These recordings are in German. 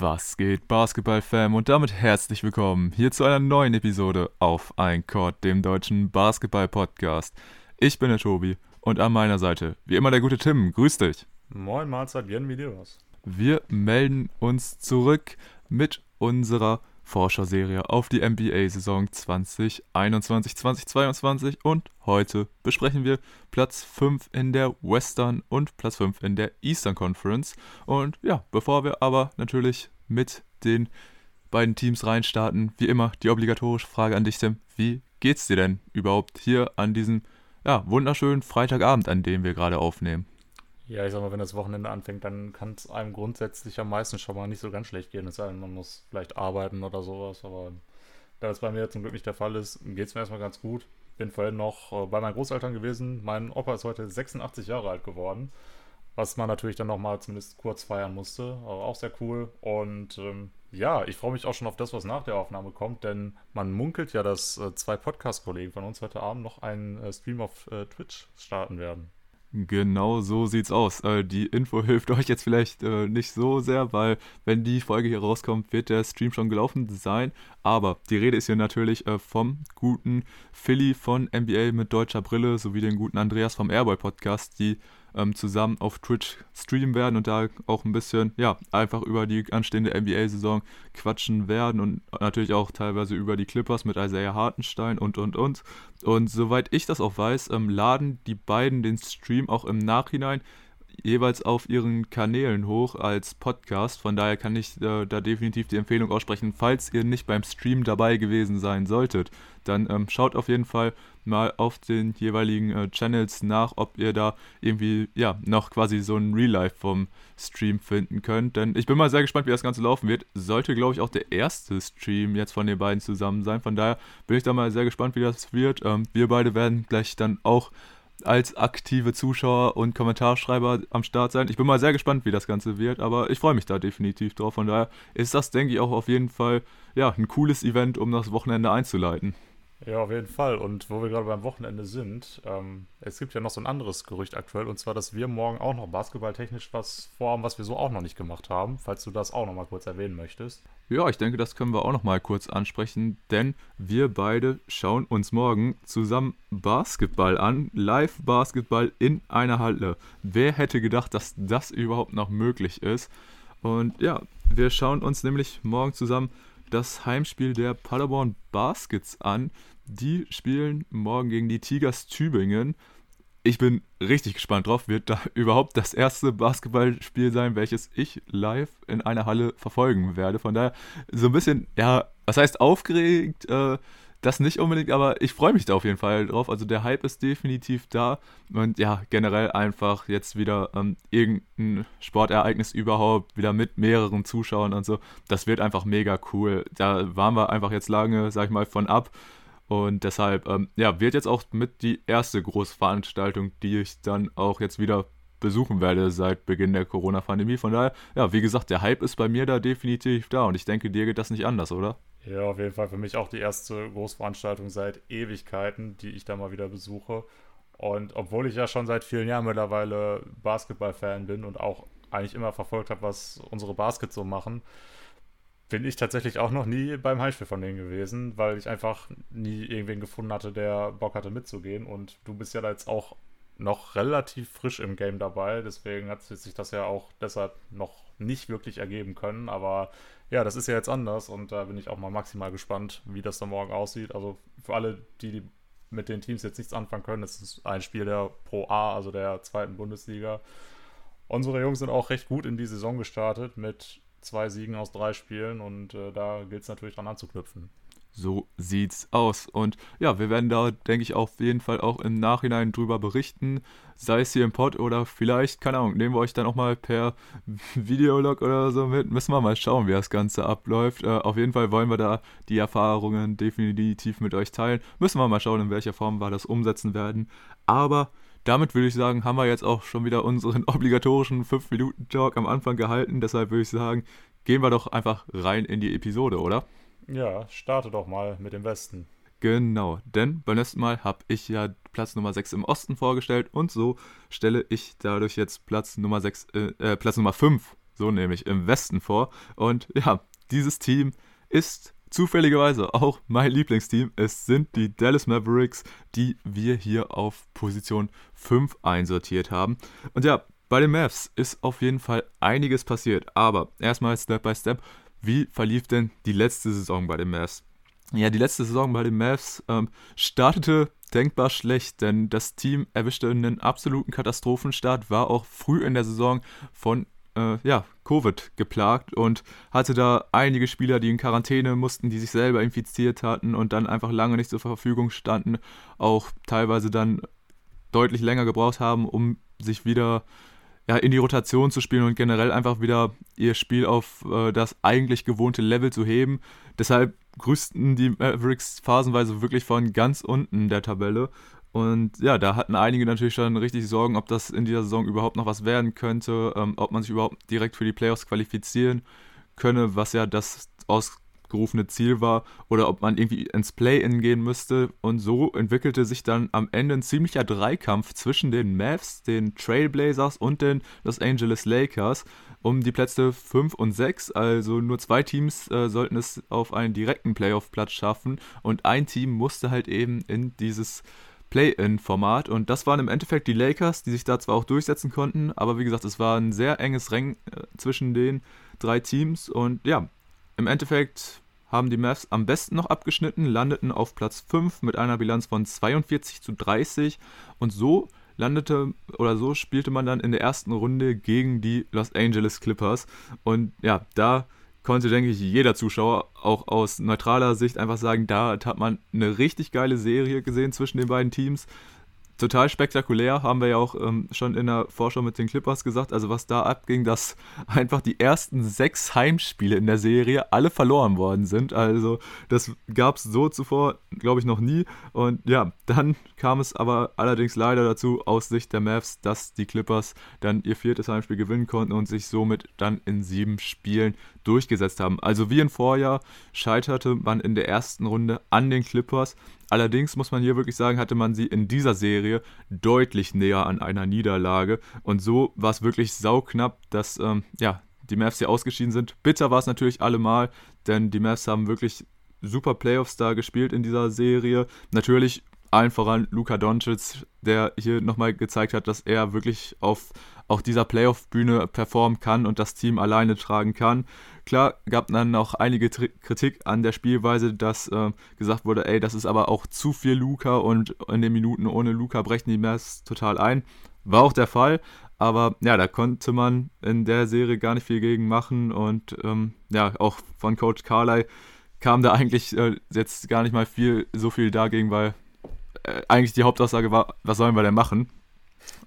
Was geht, Basketball-Fam? Und damit herzlich willkommen hier zu einer neuen Episode auf Ein Court, dem deutschen Basketball-Podcast. Ich bin der Tobi und an meiner Seite, wie immer, der gute Tim. Grüß dich. Moin, Mahlzeit, dir was? Wir melden uns zurück mit unserer Forscherserie auf die NBA-Saison 2021-2022 und heute besprechen wir Platz 5 in der Western und Platz 5 in der Eastern Conference. Und ja, bevor wir aber natürlich mit den beiden Teams reinstarten, wie immer die obligatorische Frage an dich, Tim. Wie geht's dir denn überhaupt hier an diesem ja, wunderschönen Freitagabend, an dem wir gerade aufnehmen? Ja, ich sag mal, wenn das Wochenende anfängt, dann kann es einem grundsätzlich am meisten schon mal nicht so ganz schlecht gehen. Es sei denn, man muss vielleicht arbeiten oder sowas. Aber da das bei mir zum Glück nicht der Fall ist, geht es mir erstmal ganz gut. Bin vorhin noch äh, bei meinen Großeltern gewesen. Mein Opa ist heute 86 Jahre alt geworden. Was man natürlich dann nochmal zumindest kurz feiern musste. Aber auch sehr cool. Und ähm, ja, ich freue mich auch schon auf das, was nach der Aufnahme kommt. Denn man munkelt ja, dass äh, zwei Podcast-Kollegen von uns heute Abend noch einen äh, Stream auf äh, Twitch starten werden. Genau so sieht's aus. Äh, die Info hilft euch jetzt vielleicht äh, nicht so sehr, weil wenn die Folge hier rauskommt, wird der Stream schon gelaufen sein. Aber die Rede ist hier natürlich äh, vom guten Philly von NBA mit deutscher Brille sowie den guten Andreas vom Airboy Podcast, die ähm, zusammen auf Twitch streamen werden und da auch ein bisschen, ja, einfach über die anstehende NBA-Saison quatschen werden und natürlich auch teilweise über die Clippers mit Isaiah Hartenstein und, und, und. Und soweit ich das auch weiß, ähm, laden die beiden den Stream auch im Nachhinein jeweils auf ihren Kanälen hoch als Podcast. Von daher kann ich äh, da definitiv die Empfehlung aussprechen, falls ihr nicht beim Stream dabei gewesen sein solltet, dann ähm, schaut auf jeden Fall mal auf den jeweiligen äh, Channels nach, ob ihr da irgendwie ja noch quasi so ein Real Life vom Stream finden könnt. Denn ich bin mal sehr gespannt, wie das Ganze laufen wird. Sollte, glaube ich, auch der erste Stream jetzt von den beiden zusammen sein. Von daher bin ich da mal sehr gespannt, wie das wird. Ähm, wir beide werden gleich dann auch als aktive Zuschauer und Kommentarschreiber am Start sein. Ich bin mal sehr gespannt, wie das Ganze wird, aber ich freue mich da definitiv drauf. Von daher ist das, denke ich, auch auf jeden Fall ja, ein cooles Event, um das Wochenende einzuleiten. Ja, auf jeden Fall. Und wo wir gerade beim Wochenende sind, ähm, es gibt ja noch so ein anderes Gerücht aktuell, und zwar, dass wir morgen auch noch basketballtechnisch was vorhaben, was wir so auch noch nicht gemacht haben, falls du das auch noch mal kurz erwähnen möchtest. Ja, ich denke, das können wir auch noch mal kurz ansprechen, denn wir beide schauen uns morgen zusammen Basketball an, Live-Basketball in einer Halle. Wer hätte gedacht, dass das überhaupt noch möglich ist? Und ja, wir schauen uns nämlich morgen zusammen das Heimspiel der Paderborn Baskets an. Die spielen morgen gegen die Tigers Tübingen. Ich bin richtig gespannt drauf. Wird da überhaupt das erste Basketballspiel sein, welches ich live in einer Halle verfolgen werde? Von daher so ein bisschen, ja, was heißt aufgeregt? Äh, das nicht unbedingt, aber ich freue mich da auf jeden Fall drauf. Also der Hype ist definitiv da. Und ja, generell einfach jetzt wieder ähm, irgendein Sportereignis überhaupt, wieder mit mehreren Zuschauern und so. Das wird einfach mega cool. Da waren wir einfach jetzt lange, sag ich mal, von ab. Und deshalb, ähm, ja, wird jetzt auch mit die erste Großveranstaltung, die ich dann auch jetzt wieder besuchen werde seit Beginn der Corona-Pandemie. Von daher, ja, wie gesagt, der Hype ist bei mir da definitiv da und ich denke, dir geht das nicht anders, oder? Ja, auf jeden Fall für mich auch die erste Großveranstaltung seit Ewigkeiten, die ich da mal wieder besuche. Und obwohl ich ja schon seit vielen Jahren mittlerweile Basketball-Fan bin und auch eigentlich immer verfolgt habe, was unsere Baskets so machen, bin ich tatsächlich auch noch nie beim Heimspiel von denen gewesen, weil ich einfach nie irgendwen gefunden hatte, der Bock hatte mitzugehen. Und du bist ja da jetzt auch noch relativ frisch im Game dabei, deswegen hat sich das ja auch deshalb noch nicht wirklich ergeben können. Aber ja, das ist ja jetzt anders und da bin ich auch mal maximal gespannt, wie das dann morgen aussieht. Also für alle, die mit den Teams jetzt nichts anfangen können, das ist ein Spiel der Pro A, also der zweiten Bundesliga. Unsere Jungs sind auch recht gut in die Saison gestartet mit zwei Siegen aus drei Spielen und äh, da gilt es natürlich dran anzuknüpfen. So sieht's aus. Und ja, wir werden da, denke ich, auf jeden Fall auch im Nachhinein drüber berichten. Sei es hier im Pod oder vielleicht, keine Ahnung, nehmen wir euch dann auch mal per Videolog oder so mit. Müssen wir mal schauen, wie das Ganze abläuft. Äh, auf jeden Fall wollen wir da die Erfahrungen definitiv mit euch teilen. Müssen wir mal schauen, in welcher Form wir das umsetzen werden. Aber damit würde ich sagen, haben wir jetzt auch schon wieder unseren obligatorischen 5-Minuten-Talk am Anfang gehalten. Deshalb würde ich sagen, gehen wir doch einfach rein in die Episode, oder? Ja, starte doch mal mit dem Westen. Genau, denn beim letzten Mal habe ich ja Platz Nummer 6 im Osten vorgestellt und so stelle ich dadurch jetzt Platz Nummer 6, äh, äh, Platz Nummer 5 so nämlich im Westen vor. Und ja, dieses Team ist zufälligerweise auch mein Lieblingsteam. Es sind die Dallas Mavericks, die wir hier auf Position 5 einsortiert haben. Und ja, bei den Mavs ist auf jeden Fall einiges passiert. Aber erstmal Step by Step. Wie verlief denn die letzte Saison bei den Mavs? Ja, die letzte Saison bei den Mavs ähm, startete denkbar schlecht, denn das Team erwischte einen absoluten Katastrophenstart, war auch früh in der Saison von äh, ja, Covid geplagt und hatte da einige Spieler, die in Quarantäne mussten, die sich selber infiziert hatten und dann einfach lange nicht zur Verfügung standen, auch teilweise dann deutlich länger gebraucht haben, um sich wieder ja, in die Rotation zu spielen und generell einfach wieder ihr Spiel auf äh, das eigentlich gewohnte Level zu heben. Deshalb grüßten die Mavericks phasenweise wirklich von ganz unten der Tabelle. Und ja, da hatten einige natürlich schon richtig Sorgen, ob das in dieser Saison überhaupt noch was werden könnte, ähm, ob man sich überhaupt direkt für die Playoffs qualifizieren könne, was ja das aus gerufene Ziel war oder ob man irgendwie ins Play-In gehen müsste. Und so entwickelte sich dann am Ende ein ziemlicher Dreikampf zwischen den Mavs, den Trailblazers und den Los Angeles Lakers um die Plätze 5 und 6. Also nur zwei Teams äh, sollten es auf einen direkten Playoff-Platz schaffen und ein Team musste halt eben in dieses Play-in-Format. Und das waren im Endeffekt die Lakers, die sich da zwar auch durchsetzen konnten, aber wie gesagt, es war ein sehr enges Rennen äh, zwischen den drei Teams. Und ja, im Endeffekt haben die Mavs am besten noch abgeschnitten, landeten auf Platz 5 mit einer Bilanz von 42 zu 30 und so landete oder so spielte man dann in der ersten Runde gegen die Los Angeles Clippers. Und ja, da konnte, denke ich, jeder Zuschauer auch aus neutraler Sicht einfach sagen, da hat man eine richtig geile Serie gesehen zwischen den beiden Teams total spektakulär, haben wir ja auch ähm, schon in der Vorschau mit den Clippers gesagt. Also was da abging, dass einfach die ersten sechs Heimspiele in der Serie alle verloren worden sind. Also das gab es so zuvor, glaube ich, noch nie. Und ja, dann kam es aber allerdings leider dazu, aus Sicht der Mavs, dass die Clippers dann ihr viertes Heimspiel gewinnen konnten und sich somit dann in sieben Spielen durchgesetzt haben. Also wie im Vorjahr scheiterte man in der ersten Runde an den Clippers. Allerdings muss man hier wirklich sagen, hatte man sie in dieser Serie deutlich näher an einer Niederlage. Und so war es wirklich sauknapp, dass ähm, ja, die Mavs hier ausgeschieden sind. Bitter war es natürlich allemal, denn die Mavs haben wirklich super Playoffs da gespielt in dieser Serie. Natürlich allen voran Luka Doncic, der hier nochmal gezeigt hat, dass er wirklich auf auch dieser Playoff-Bühne performen kann und das Team alleine tragen kann. Klar gab dann auch einige Kritik an der Spielweise, dass äh, gesagt wurde, ey, das ist aber auch zu viel Luca und in den Minuten ohne Luca brechen die Mavs total ein. War auch der Fall, aber ja, da konnte man in der Serie gar nicht viel gegen machen und ähm, ja, auch von Coach Carly kam da eigentlich äh, jetzt gar nicht mal viel, so viel dagegen, weil eigentlich die Hauptaussage war, was sollen wir denn machen?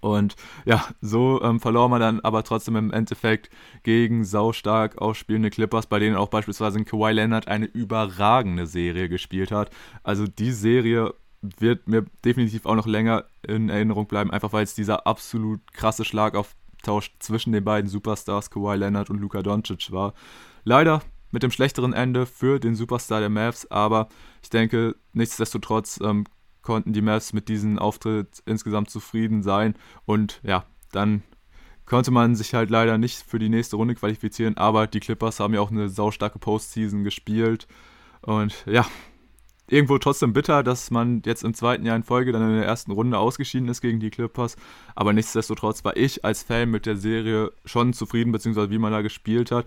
Und ja, so ähm, verlor man dann aber trotzdem im Endeffekt gegen saustark ausspielende Clippers, bei denen auch beispielsweise ein Kawhi Leonard eine überragende Serie gespielt hat. Also die Serie wird mir definitiv auch noch länger in Erinnerung bleiben, einfach weil es dieser absolut krasse Schlagauftausch zwischen den beiden Superstars Kawhi Leonard und Luka Doncic war. Leider mit dem schlechteren Ende für den Superstar der Mavs, aber ich denke, nichtsdestotrotz ähm, konnten die Mavs mit diesem Auftritt insgesamt zufrieden sein. Und ja, dann konnte man sich halt leider nicht für die nächste Runde qualifizieren, aber die Clippers haben ja auch eine saustarke Postseason gespielt. Und ja, irgendwo trotzdem bitter, dass man jetzt im zweiten Jahr in Folge dann in der ersten Runde ausgeschieden ist gegen die Clippers. Aber nichtsdestotrotz war ich als Fan mit der Serie schon zufrieden, beziehungsweise wie man da gespielt hat.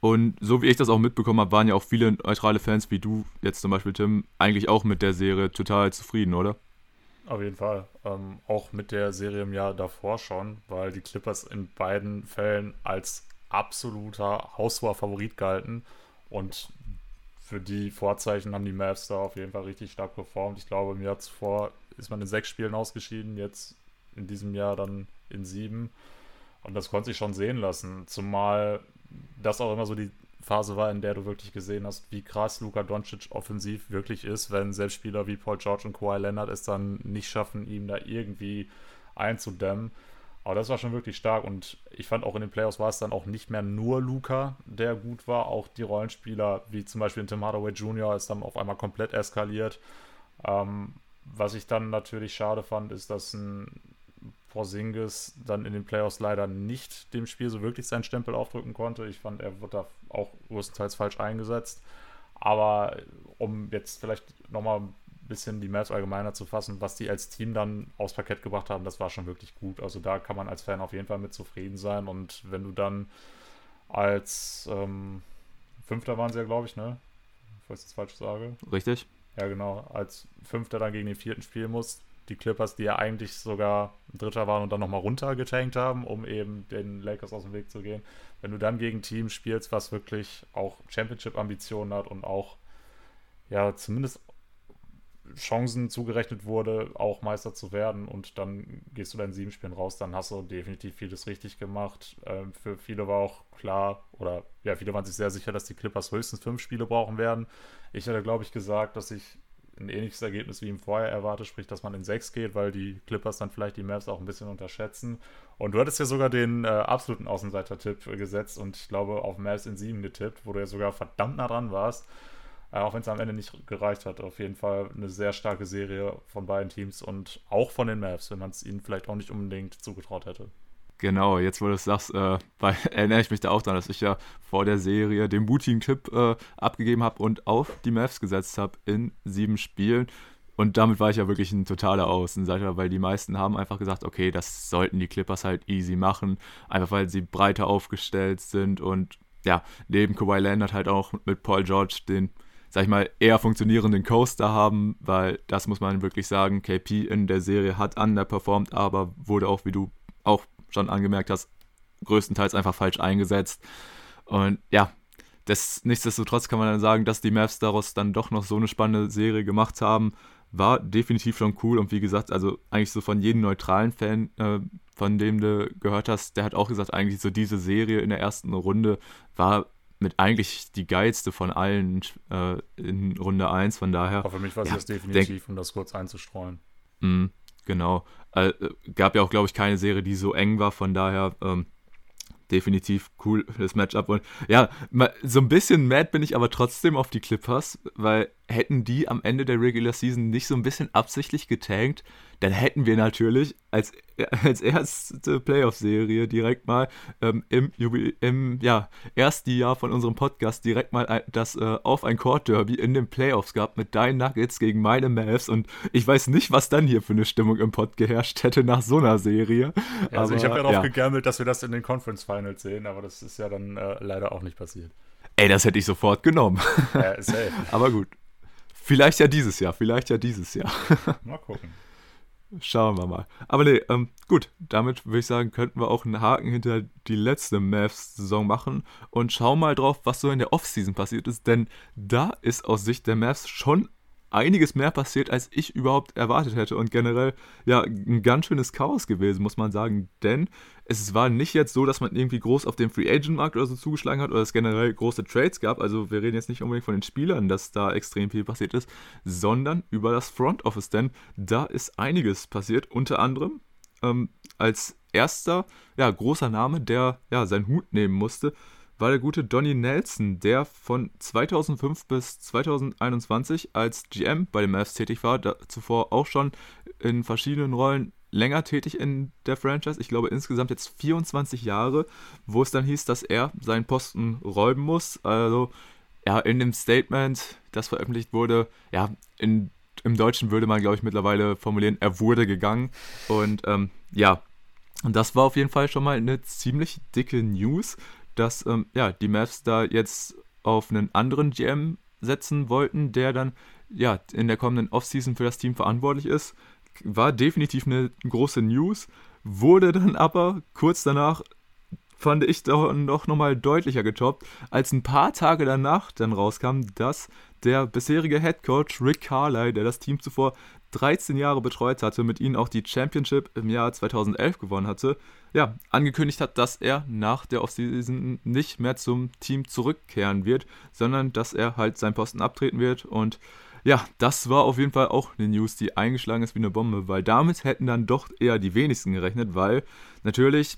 Und so wie ich das auch mitbekommen habe, waren ja auch viele neutrale Fans wie du, jetzt zum Beispiel Tim, eigentlich auch mit der Serie total zufrieden, oder? Auf jeden Fall. Ähm, auch mit der Serie im Jahr davor schon, weil die Clippers in beiden Fällen als absoluter Haushoher-Favorit galten. Und für die Vorzeichen haben die Mavs da auf jeden Fall richtig stark performt. Ich glaube, im Jahr zuvor ist man in sechs Spielen ausgeschieden, jetzt in diesem Jahr dann in sieben. Und das konnte sich schon sehen lassen. Zumal das auch immer so die Phase war, in der du wirklich gesehen hast, wie krass Luka Doncic offensiv wirklich ist, wenn selbst Spieler wie Paul George und Kawhi Leonard es dann nicht schaffen, ihm da irgendwie einzudämmen. Aber das war schon wirklich stark und ich fand auch in den Playoffs war es dann auch nicht mehr nur Luca, der gut war, auch die Rollenspieler wie zum Beispiel Tim Hardaway Jr. ist dann auf einmal komplett eskaliert. Ähm, was ich dann natürlich schade fand, ist, dass ein Porzingis dann in den Playoffs leider nicht dem Spiel so wirklich seinen Stempel aufdrücken konnte. Ich fand, er wird da auch größtenteils falsch eingesetzt. Aber um jetzt vielleicht nochmal ein bisschen die Mavs allgemeiner zu fassen, was die als Team dann aufs Parkett gebracht haben, das war schon wirklich gut. Also da kann man als Fan auf jeden Fall mit zufrieden sein. Und wenn du dann als ähm, Fünfter waren sie ja, glaube ich, ne? Bevor ich das falsch sage. Richtig. Ja, genau. Als Fünfter dann gegen den Vierten spielen muss. Die Clippers, die ja eigentlich sogar Dritter waren und dann nochmal runtergetankt haben, um eben den Lakers aus dem Weg zu gehen. Wenn du dann gegen Team spielst, was wirklich auch Championship-Ambitionen hat und auch ja zumindest Chancen zugerechnet wurde, auch Meister zu werden und dann gehst du dann sieben Spielen raus, dann hast du definitiv vieles richtig gemacht. Ähm, für viele war auch klar, oder ja, viele waren sich sehr sicher, dass die Clippers höchstens fünf Spiele brauchen werden. Ich hätte, glaube ich, gesagt, dass ich ein ähnliches Ergebnis wie im Vorjahr erwarte, sprich, dass man in sechs geht, weil die Clippers dann vielleicht die Mavs auch ein bisschen unterschätzen. Und du hattest ja sogar den äh, absoluten Außenseiter-Tipp gesetzt und ich glaube auf Mavs in sieben getippt, wo du ja sogar verdammt nah dran warst. Äh, auch wenn es am Ende nicht gereicht hat. Auf jeden Fall eine sehr starke Serie von beiden Teams und auch von den Mavs, wenn man es ihnen vielleicht auch nicht unbedingt zugetraut hätte. Genau, jetzt wo du es sagst, äh, weil, erinnere ich mich da auch daran, dass ich ja vor der Serie den Booting-Tipp äh, abgegeben habe und auf die Mavs gesetzt habe in sieben Spielen. Und damit war ich ja wirklich ein totaler Außenseiter, weil die meisten haben einfach gesagt, okay, das sollten die Clippers halt easy machen, einfach weil sie breiter aufgestellt sind und ja, neben Kawhi Leonard halt auch mit Paul George den sag ich mal, eher funktionierenden Coaster haben, weil das muss man wirklich sagen, KP in der Serie hat underperformed, aber wurde auch, wie du auch schon angemerkt hast, größtenteils einfach falsch eingesetzt. Und ja, das, nichtsdestotrotz kann man dann sagen, dass die Mavs daraus dann doch noch so eine spannende Serie gemacht haben. War definitiv schon cool und wie gesagt, also eigentlich so von jedem neutralen Fan, äh, von dem du gehört hast, der hat auch gesagt, eigentlich so diese Serie in der ersten Runde war mit eigentlich die geilste von allen äh, in Runde 1, von daher. Aber für mich war es ja, das definitiv, um das kurz einzustreuen. Mh, genau. Äh, gab ja auch, glaube ich, keine Serie, die so eng war, von daher ähm, definitiv cool das Matchup. Und ja, so ein bisschen mad bin ich aber trotzdem auf die Clippers, weil hätten die am Ende der Regular Season nicht so ein bisschen absichtlich getankt, dann hätten wir natürlich als, als erste Playoff-Serie direkt mal ähm, im, im ja, ersten Jahr von unserem Podcast direkt mal ein, das äh, auf ein Court-Derby in den Playoffs gehabt mit deinen Nuggets gegen meine Mavs und ich weiß nicht, was dann hier für eine Stimmung im Pod geherrscht hätte nach so einer Serie. Ja, also aber, ich habe ja darauf ja. gegammelt, dass wir das in den Conference Finals sehen, aber das ist ja dann äh, leider auch nicht passiert. Ey, das hätte ich sofort genommen. Ja, aber gut. Vielleicht ja dieses Jahr, vielleicht ja dieses Jahr. Mal gucken. Schauen wir mal. Aber nee, ähm, gut, damit würde ich sagen, könnten wir auch einen Haken hinter die letzte Mavs-Saison machen und schauen mal drauf, was so in der Offseason passiert ist, denn da ist aus Sicht der Mavs schon einiges mehr passiert, als ich überhaupt erwartet hätte. Und generell, ja, ein ganz schönes Chaos gewesen, muss man sagen. Denn es war nicht jetzt so, dass man irgendwie groß auf den Free Agent Markt oder so zugeschlagen hat oder es generell große Trades gab. Also wir reden jetzt nicht unbedingt von den Spielern, dass da extrem viel passiert ist, sondern über das Front Office. Denn da ist einiges passiert. Unter anderem ähm, als erster, ja, großer Name, der ja seinen Hut nehmen musste, war der gute Donny Nelson, der von 2005 bis 2021 als GM bei den Mavs tätig war, zuvor auch schon in verschiedenen Rollen länger tätig in der Franchise. Ich glaube insgesamt jetzt 24 Jahre, wo es dann hieß, dass er seinen Posten räumen muss. Also ja, in dem Statement, das veröffentlicht wurde, ja, in, im Deutschen würde man, glaube ich, mittlerweile formulieren, er wurde gegangen. Und ähm, ja, und das war auf jeden Fall schon mal eine ziemlich dicke News dass ähm, ja, die Mavs da jetzt auf einen anderen GM setzen wollten, der dann ja in der kommenden Offseason für das Team verantwortlich ist. War definitiv eine große News, wurde dann aber kurz danach fand ich doch noch nochmal deutlicher getoppt, als ein paar Tage danach dann rauskam, dass der bisherige Head Coach Rick Carlyle, der das Team zuvor 13 Jahre betreut hatte, mit ihnen auch die Championship im Jahr 2011 gewonnen hatte, ja, angekündigt hat, dass er nach der Offseason nicht mehr zum Team zurückkehren wird, sondern dass er halt seinen Posten abtreten wird. Und ja, das war auf jeden Fall auch eine News, die eingeschlagen ist wie eine Bombe, weil damit hätten dann doch eher die wenigsten gerechnet, weil natürlich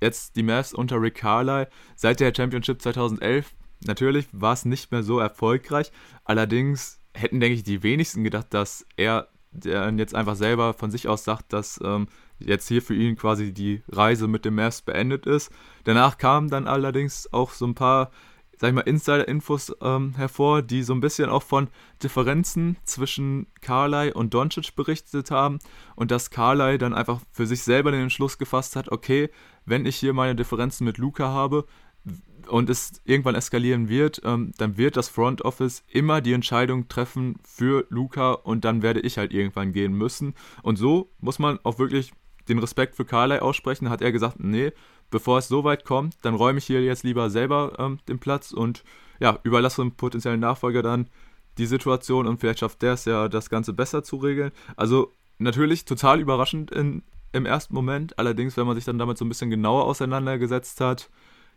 jetzt die Mavs unter Rick Carlyle seit der Championship 2011, natürlich war es nicht mehr so erfolgreich, allerdings hätten, denke ich, die wenigsten gedacht, dass er der jetzt einfach selber von sich aus sagt, dass ähm, jetzt hier für ihn quasi die Reise mit dem Mavs beendet ist. Danach kamen dann allerdings auch so ein paar sag ich mal, Insider-Infos ähm, hervor, die so ein bisschen auch von Differenzen zwischen Carly und Doncic berichtet haben und dass Carly dann einfach für sich selber den Entschluss gefasst hat, okay, wenn ich hier meine Differenzen mit Luca habe und es irgendwann eskalieren wird, ähm, dann wird das Front Office immer die Entscheidung treffen für Luca und dann werde ich halt irgendwann gehen müssen. Und so muss man auch wirklich den Respekt für Carly aussprechen. Hat er gesagt, nee, bevor es so weit kommt, dann räume ich hier jetzt lieber selber ähm, den Platz und ja, überlasse dem potenziellen Nachfolger dann die Situation und vielleicht schafft der es ja, das Ganze besser zu regeln. Also natürlich total überraschend in, im ersten Moment, allerdings, wenn man sich dann damit so ein bisschen genauer auseinandergesetzt hat,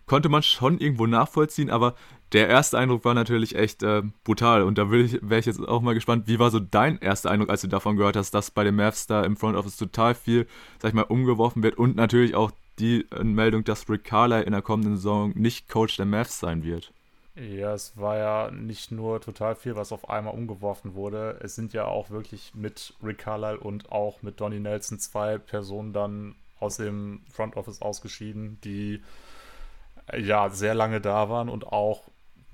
konnte man schon irgendwo nachvollziehen, aber der erste Eindruck war natürlich echt äh, brutal und da wäre ich, jetzt auch mal gespannt, wie war so dein erster Eindruck, als du davon gehört hast, dass bei den Mavs da im Front Office total viel, sag ich mal, umgeworfen wird und natürlich auch die Meldung, dass Rick Carlisle in der kommenden Saison nicht Coach der Mavs sein wird. Ja, es war ja nicht nur total viel, was auf einmal umgeworfen wurde. Es sind ja auch wirklich mit Rick Carlisle und auch mit Donny Nelson zwei Personen dann aus dem Front Office ausgeschieden, die ja sehr lange da waren und auch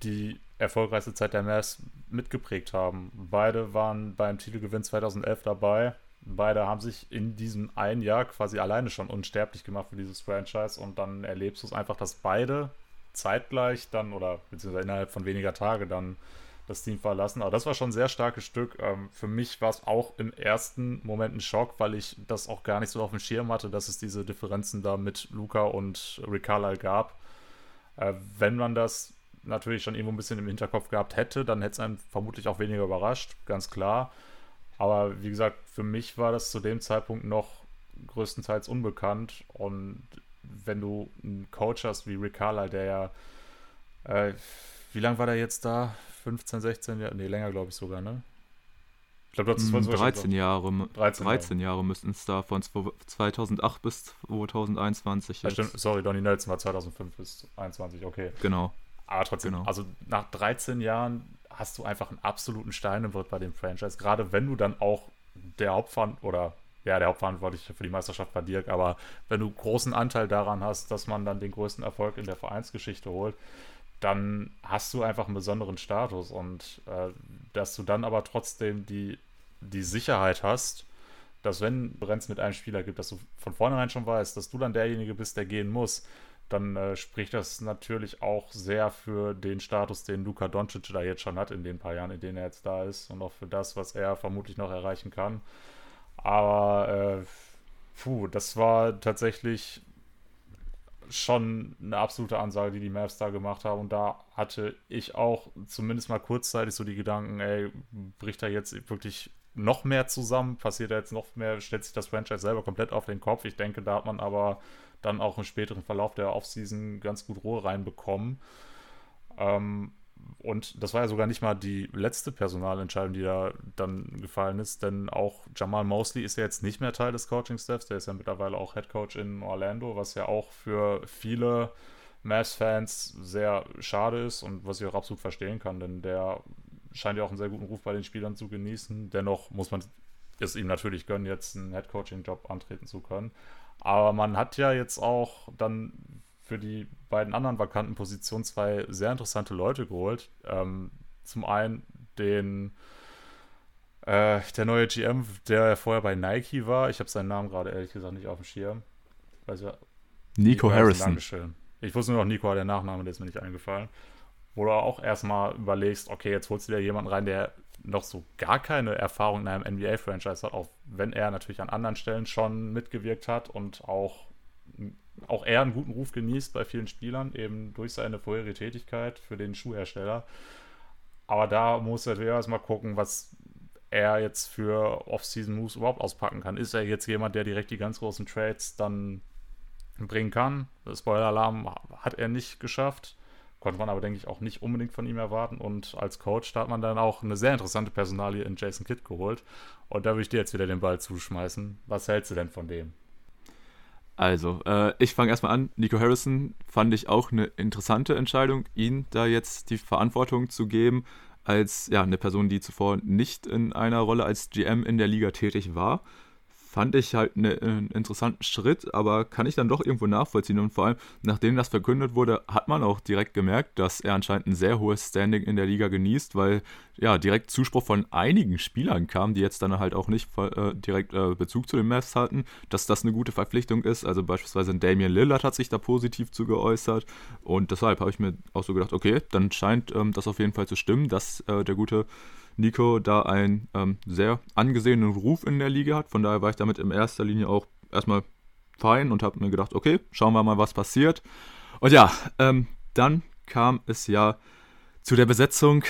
die erfolgreichste Zeit der Mavs mitgeprägt haben. Beide waren beim Titelgewinn 2011 dabei beide haben sich in diesem einen Jahr quasi alleine schon unsterblich gemacht für dieses Franchise und dann erlebst du es einfach, dass beide zeitgleich dann oder beziehungsweise innerhalb von weniger Tage dann das Team verlassen. Aber das war schon ein sehr starkes Stück. Ähm, für mich war es auch im ersten Moment ein Schock, weil ich das auch gar nicht so auf dem Schirm hatte, dass es diese Differenzen da mit Luca und Carlisle gab. Äh, wenn man das natürlich schon irgendwo ein bisschen im Hinterkopf gehabt hätte, dann hätte es einen vermutlich auch weniger überrascht, ganz klar. Aber wie gesagt, für mich war das zu dem Zeitpunkt noch größtenteils unbekannt. Und wenn du einen Coach hast wie Rick der ja, äh, wie lange war der jetzt da? 15, 16 Jahre? Nee, länger glaube ich sogar, ne? Ich glaube, das ist 13 Jahre. 13, 13 Jahre, Jahre müssten es da von 2008 bis 2021 jetzt. Ja, stimmt, sorry, Donny Nelson war 2005 bis 2021, okay. Genau. Aber trotzdem, genau. also nach 13 Jahren hast du einfach einen absoluten Stein im Brett bei dem Franchise. Gerade wenn du dann auch der Hauptverantwortliche oder ja, der Hauptverantwortliche für die Meisterschaft war Dirk, aber wenn du großen Anteil daran hast, dass man dann den größten Erfolg in der Vereinsgeschichte holt, dann hast du einfach einen besonderen Status und äh, dass du dann aber trotzdem die, die Sicherheit hast, dass wenn Brenz mit einem Spieler gibt, dass du von vornherein schon weißt, dass du dann derjenige bist, der gehen muss, dann äh, spricht das natürlich auch sehr für den Status, den Luka Doncic da jetzt schon hat in den paar Jahren, in denen er jetzt da ist und auch für das, was er vermutlich noch erreichen kann. Aber äh, puh, das war tatsächlich schon eine absolute Ansage, die die Mavs da gemacht haben. Und da hatte ich auch zumindest mal kurzzeitig so die Gedanken, ey, bricht da jetzt wirklich noch mehr zusammen? Passiert da jetzt noch mehr? Stellt sich das Franchise selber komplett auf den Kopf? Ich denke, da hat man aber dann auch im späteren Verlauf der Offseason ganz gut Ruhe reinbekommen. Ähm, und das war ja sogar nicht mal die letzte Personalentscheidung, die da dann gefallen ist, denn auch Jamal Mosley ist ja jetzt nicht mehr Teil des Coaching-Staffs, der ist ja mittlerweile auch Head Coach in Orlando, was ja auch für viele Mavs-Fans sehr schade ist und was ich auch absolut verstehen kann, denn der scheint ja auch einen sehr guten Ruf bei den Spielern zu genießen. Dennoch muss man es ihm natürlich gönnen, jetzt einen Head Coaching-Job antreten zu können. Aber man hat ja jetzt auch dann für die beiden anderen vakanten Positionen zwei sehr interessante Leute geholt. Ähm, zum einen den äh, der neue GM, der vorher bei Nike war. Ich habe seinen Namen gerade ehrlich gesagt nicht auf dem Schirm. Also, Nico, Nico Harrison. Dankeschön. Ich wusste nur noch Nico, der Nachname, der ist mir nicht eingefallen. Wo du auch erstmal überlegst, okay, jetzt holst du dir jemanden rein, der noch so gar keine Erfahrung in einem NBA-Franchise hat, auch wenn er natürlich an anderen Stellen schon mitgewirkt hat und auch, auch er einen guten Ruf genießt bei vielen Spielern, eben durch seine vorherige Tätigkeit für den Schuhhersteller. Aber da muss er erstmal gucken, was er jetzt für Off-Season-Moves überhaupt auspacken kann. Ist er jetzt jemand, der direkt die ganz großen Trades dann bringen kann? Spoiler-Alarm hat er nicht geschafft. Konnte man aber, denke ich, auch nicht unbedingt von ihm erwarten. Und als Coach hat man dann auch eine sehr interessante Personalie in Jason Kidd geholt. Und da würde ich dir jetzt wieder den Ball zuschmeißen. Was hältst du denn von dem? Also, äh, ich fange erstmal an. Nico Harrison fand ich auch eine interessante Entscheidung, ihn da jetzt die Verantwortung zu geben, als ja, eine Person, die zuvor nicht in einer Rolle als GM in der Liga tätig war fand ich halt ne, einen interessanten Schritt, aber kann ich dann doch irgendwo nachvollziehen. Und vor allem, nachdem das verkündet wurde, hat man auch direkt gemerkt, dass er anscheinend ein sehr hohes Standing in der Liga genießt, weil ja direkt Zuspruch von einigen Spielern kam, die jetzt dann halt auch nicht äh, direkt äh, Bezug zu den Mavs hatten, dass das eine gute Verpflichtung ist. Also beispielsweise Damian Lillard hat sich da positiv zu geäußert. Und deshalb habe ich mir auch so gedacht, okay, dann scheint ähm, das auf jeden Fall zu stimmen, dass äh, der gute Nico da einen ähm, sehr angesehenen Ruf in der Liga hat. Von daher war ich damit in erster Linie auch erstmal fein und habe mir gedacht, okay, schauen wir mal, was passiert. Und ja, ähm, dann kam es ja zu der Besetzung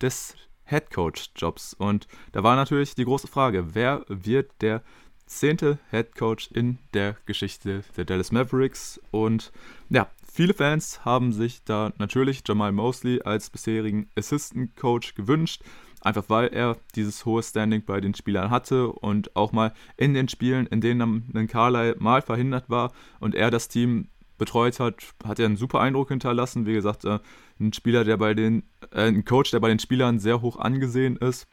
des Head Coach Jobs. Und da war natürlich die große Frage, wer wird der zehnte Head Coach in der Geschichte der Dallas Mavericks? Und ja, viele Fans haben sich da natürlich Jamal Mosley als bisherigen Assistant Coach gewünscht. Einfach weil er dieses hohe Standing bei den Spielern hatte und auch mal in den Spielen, in denen ein Carlyle mal verhindert war und er das Team betreut hat, hat er einen super Eindruck hinterlassen. Wie gesagt, äh, ein Spieler, der bei den, äh, ein Coach, der bei den Spielern sehr hoch angesehen ist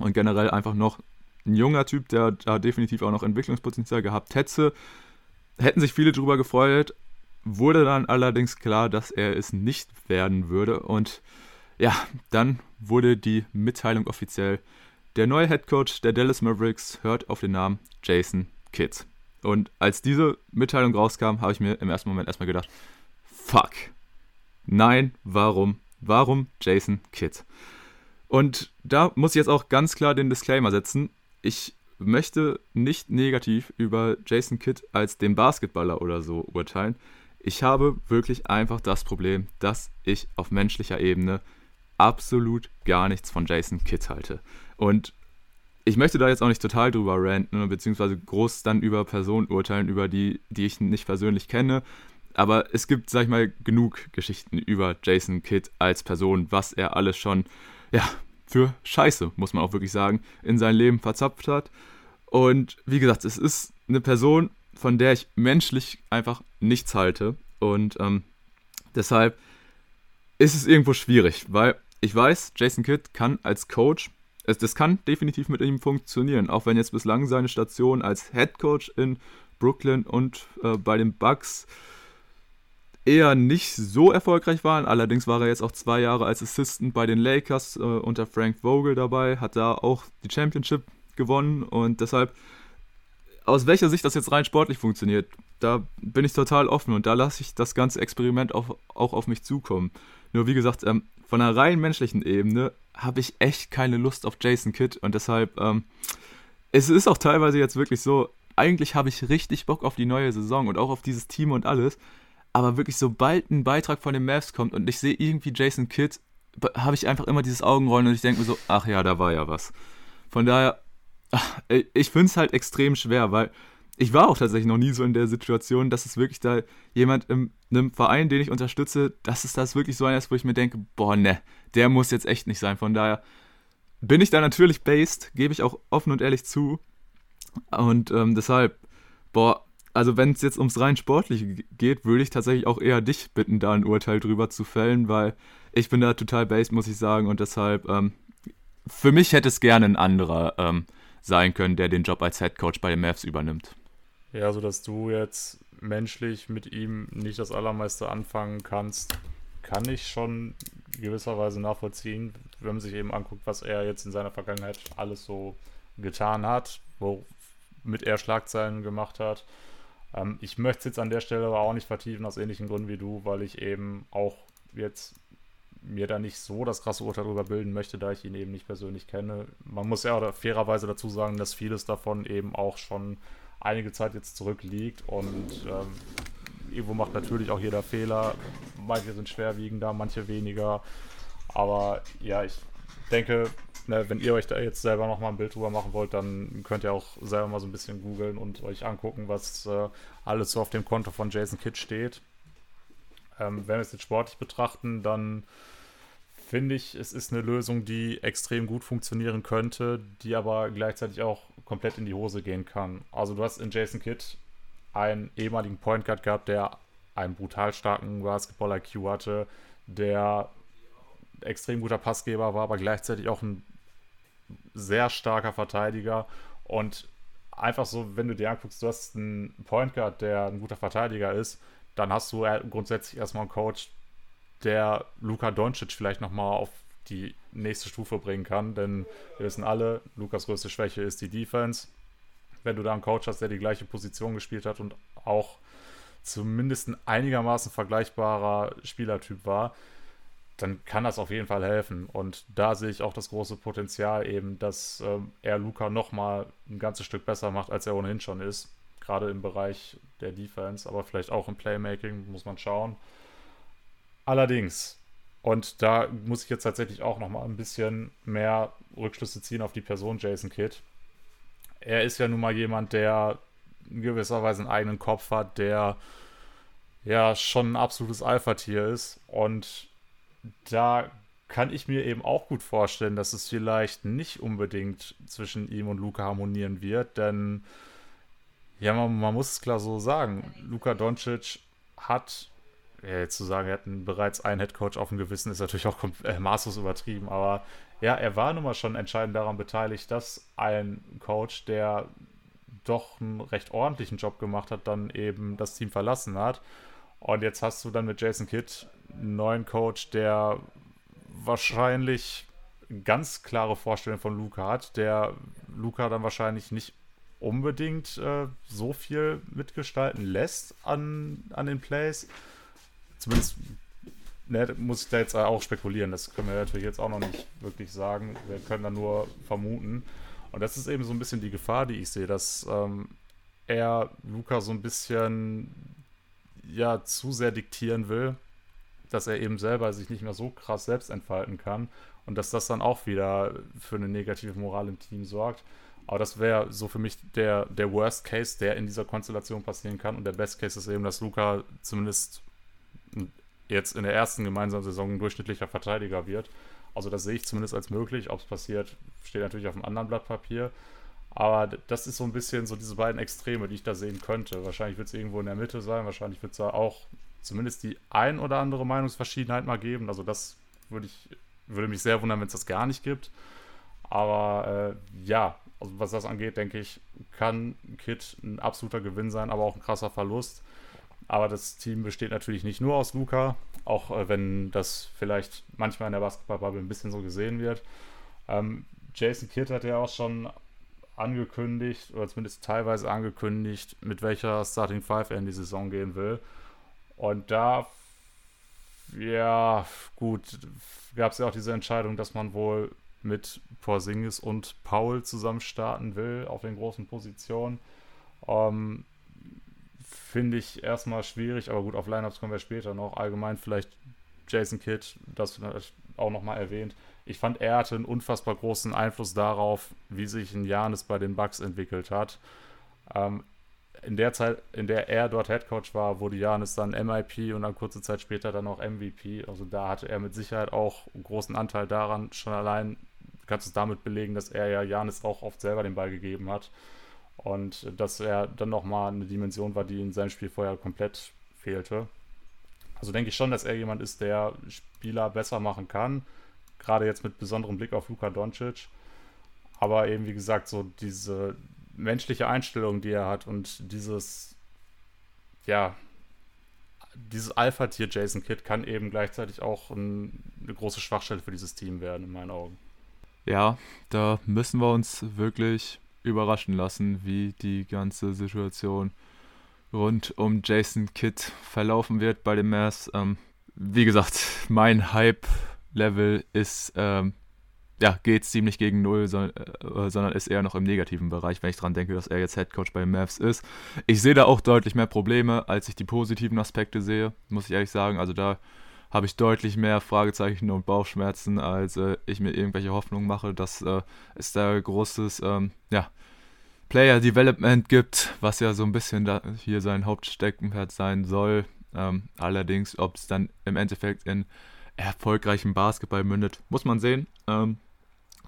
und generell einfach noch ein junger Typ, der da definitiv auch noch Entwicklungspotenzial gehabt hätte. Hätten sich viele darüber gefreut, wurde dann allerdings klar, dass er es nicht werden würde und ja, dann wurde die Mitteilung offiziell. Der neue Head Coach der Dallas Mavericks hört auf den Namen Jason Kidd. Und als diese Mitteilung rauskam, habe ich mir im ersten Moment erstmal gedacht, fuck. Nein, warum? Warum Jason Kidd? Und da muss ich jetzt auch ganz klar den Disclaimer setzen. Ich möchte nicht negativ über Jason Kidd als den Basketballer oder so urteilen. Ich habe wirklich einfach das Problem, dass ich auf menschlicher Ebene absolut gar nichts von Jason Kidd halte. Und ich möchte da jetzt auch nicht total drüber ranten, beziehungsweise groß dann über Personen urteilen, über die, die ich nicht persönlich kenne. Aber es gibt, sag ich mal, genug Geschichten über Jason Kidd als Person, was er alles schon, ja, für Scheiße, muss man auch wirklich sagen, in sein Leben verzapft hat. Und wie gesagt, es ist eine Person, von der ich menschlich einfach nichts halte. Und ähm, deshalb ist es irgendwo schwierig, weil ich weiß, Jason Kidd kann als Coach, es, das kann definitiv mit ihm funktionieren, auch wenn jetzt bislang seine Station als Head Coach in Brooklyn und äh, bei den Bucks eher nicht so erfolgreich waren. Allerdings war er jetzt auch zwei Jahre als Assistant bei den Lakers äh, unter Frank Vogel dabei, hat da auch die Championship gewonnen und deshalb, aus welcher Sicht das jetzt rein sportlich funktioniert, da bin ich total offen und da lasse ich das ganze Experiment auch, auch auf mich zukommen. Nur wie gesagt, ähm, von einer rein menschlichen Ebene habe ich echt keine Lust auf Jason Kidd und deshalb, ähm, es ist auch teilweise jetzt wirklich so, eigentlich habe ich richtig Bock auf die neue Saison und auch auf dieses Team und alles, aber wirklich sobald ein Beitrag von den Mavs kommt und ich sehe irgendwie Jason Kidd, habe ich einfach immer dieses Augenrollen und ich denke mir so, ach ja, da war ja was. Von daher, ich finde es halt extrem schwer, weil ich war auch tatsächlich noch nie so in der Situation, dass es wirklich da jemand in einem Verein, den ich unterstütze, dass es das wirklich so einer ist, wo ich mir denke, boah, ne, der muss jetzt echt nicht sein. Von daher bin ich da natürlich based, gebe ich auch offen und ehrlich zu. Und ähm, deshalb, boah, also wenn es jetzt ums rein Sportliche geht, würde ich tatsächlich auch eher dich bitten, da ein Urteil drüber zu fällen, weil ich bin da total based, muss ich sagen. Und deshalb, ähm, für mich hätte es gerne ein anderer ähm, sein können, der den Job als Head Coach bei den Mavs übernimmt. Ja, so dass du jetzt menschlich mit ihm nicht das Allermeiste anfangen kannst, kann ich schon gewisserweise nachvollziehen, wenn man sich eben anguckt, was er jetzt in seiner Vergangenheit alles so getan hat, womit er Schlagzeilen gemacht hat. Ähm, ich möchte es jetzt an der Stelle aber auch nicht vertiefen, aus ähnlichen Gründen wie du, weil ich eben auch jetzt mir da nicht so das krasse Urteil darüber bilden möchte, da ich ihn eben nicht persönlich kenne. Man muss ja fairerweise dazu sagen, dass vieles davon eben auch schon einige Zeit jetzt zurückliegt und ähm, irgendwo macht natürlich auch jeder Fehler. Manche sind schwerwiegender, manche weniger. Aber ja, ich denke, ne, wenn ihr euch da jetzt selber nochmal ein Bild drüber machen wollt, dann könnt ihr auch selber mal so ein bisschen googeln und euch angucken, was äh, alles so auf dem Konto von Jason Kidd steht. Ähm, wenn wir es jetzt sportlich betrachten, dann finde ich, es ist eine Lösung, die extrem gut funktionieren könnte, die aber gleichzeitig auch komplett in die Hose gehen kann. Also du hast in Jason Kidd einen ehemaligen Point Guard gehabt, der einen brutal starken Basketball-IQ hatte, der extrem guter Passgeber war, aber gleichzeitig auch ein sehr starker Verteidiger und einfach so, wenn du dir anguckst, du hast einen Point Guard, der ein guter Verteidiger ist, dann hast du grundsätzlich erstmal einen Coach, der Luka Doncic vielleicht nochmal auf die nächste Stufe bringen kann, denn wir wissen alle, Lukas größte Schwäche ist die Defense. Wenn du da einen Coach hast, der die gleiche Position gespielt hat und auch zumindest ein einigermaßen vergleichbarer Spielertyp war, dann kann das auf jeden Fall helfen. Und da sehe ich auch das große Potenzial eben, dass ähm, er Luca nochmal ein ganzes Stück besser macht, als er ohnehin schon ist. Gerade im Bereich der Defense, aber vielleicht auch im Playmaking, muss man schauen. Allerdings, und da muss ich jetzt tatsächlich auch nochmal ein bisschen mehr Rückschlüsse ziehen auf die Person Jason Kidd. Er ist ja nun mal jemand, der in gewisser Weise einen eigenen Kopf hat, der ja schon ein absolutes Alpha-Tier ist. Und da kann ich mir eben auch gut vorstellen, dass es vielleicht nicht unbedingt zwischen ihm und Luca harmonieren wird, denn ja, man, man muss es klar so sagen, Luka Doncic hat, ja, jetzt zu sagen, er hat bereits einen Headcoach auf dem Gewissen, ist natürlich auch äh, maßlos übertrieben, aber ja, er war nun mal schon entscheidend daran beteiligt, dass ein Coach, der doch einen recht ordentlichen Job gemacht hat, dann eben das Team verlassen hat. Und jetzt hast du dann mit Jason Kidd einen neuen Coach, der wahrscheinlich ganz klare Vorstellungen von Luca hat, der Luca dann wahrscheinlich nicht unbedingt äh, so viel mitgestalten lässt an, an den Plays. Zumindest ne, muss ich da jetzt auch spekulieren. Das können wir natürlich jetzt auch noch nicht wirklich sagen. Wir können da nur vermuten. Und das ist eben so ein bisschen die Gefahr, die ich sehe, dass ähm, er Luca so ein bisschen ja zu sehr diktieren will, dass er eben selber sich nicht mehr so krass selbst entfalten kann und dass das dann auch wieder für eine negative Moral im Team sorgt. Aber das wäre so für mich der, der Worst Case, der in dieser Konstellation passieren kann. Und der Best Case ist eben, dass Luca zumindest jetzt in der ersten gemeinsamen Saison ein durchschnittlicher Verteidiger wird. Also das sehe ich zumindest als möglich. Ob es passiert, steht natürlich auf einem anderen Blatt Papier. Aber das ist so ein bisschen so diese beiden Extreme, die ich da sehen könnte. Wahrscheinlich wird es irgendwo in der Mitte sein, wahrscheinlich wird es da auch zumindest die ein oder andere Meinungsverschiedenheit mal geben. Also das würde ich, würde mich sehr wundern, wenn es das gar nicht gibt. Aber äh, ja, also was das angeht, denke ich, kann Kit ein absoluter Gewinn sein, aber auch ein krasser Verlust. Aber das Team besteht natürlich nicht nur aus Luca, auch äh, wenn das vielleicht manchmal in der Basketballbubble ein bisschen so gesehen wird. Ähm, Jason Kidd hat ja auch schon angekündigt, oder zumindest teilweise angekündigt, mit welcher Starting Five er in die Saison gehen will. Und da, ja, gut, gab es ja auch diese Entscheidung, dass man wohl mit Porzingis und Paul zusammen starten will auf den großen Positionen. Ähm, Finde ich erstmal schwierig, aber gut, auf Lineups kommen wir später noch. Allgemein vielleicht Jason Kidd, das auch nochmal erwähnt, ich fand, er hatte einen unfassbar großen Einfluss darauf, wie sich ein Janis bei den Bucks entwickelt hat. Ähm, in der Zeit, in der er dort Headcoach war, wurde Janis dann MIP und dann kurze Zeit später dann auch MVP. Also da hatte er mit Sicherheit auch einen großen Anteil daran. Schon allein kannst du es damit belegen, dass er ja Janis auch oft selber den Ball gegeben hat. Und dass er dann nochmal eine Dimension war, die in seinem Spiel vorher komplett fehlte. Also denke ich schon, dass er jemand ist, der Spieler besser machen kann Gerade jetzt mit besonderem Blick auf Luka Doncic. Aber eben, wie gesagt, so diese menschliche Einstellung, die er hat und dieses, ja, dieses Alpha-Tier Jason Kidd kann eben gleichzeitig auch ein, eine große Schwachstelle für dieses Team werden, in meinen Augen. Ja, da müssen wir uns wirklich überraschen lassen, wie die ganze Situation rund um Jason Kidd verlaufen wird bei den Mavs. Ähm, wie gesagt, mein Hype Level ist, ähm, ja, geht ziemlich gegen Null, so, äh, sondern ist eher noch im negativen Bereich, wenn ich daran denke, dass er jetzt Headcoach bei den Mavs ist. Ich sehe da auch deutlich mehr Probleme, als ich die positiven Aspekte sehe, muss ich ehrlich sagen. Also da habe ich deutlich mehr Fragezeichen und Bauchschmerzen, als äh, ich mir irgendwelche Hoffnungen mache, dass äh, es da großes, ähm, ja, Player Development gibt, was ja so ein bisschen hier sein Hauptsteckenpferd sein soll. Ähm, allerdings, ob es dann im Endeffekt in erfolgreichen Basketball mündet. Muss man sehen. Ähm,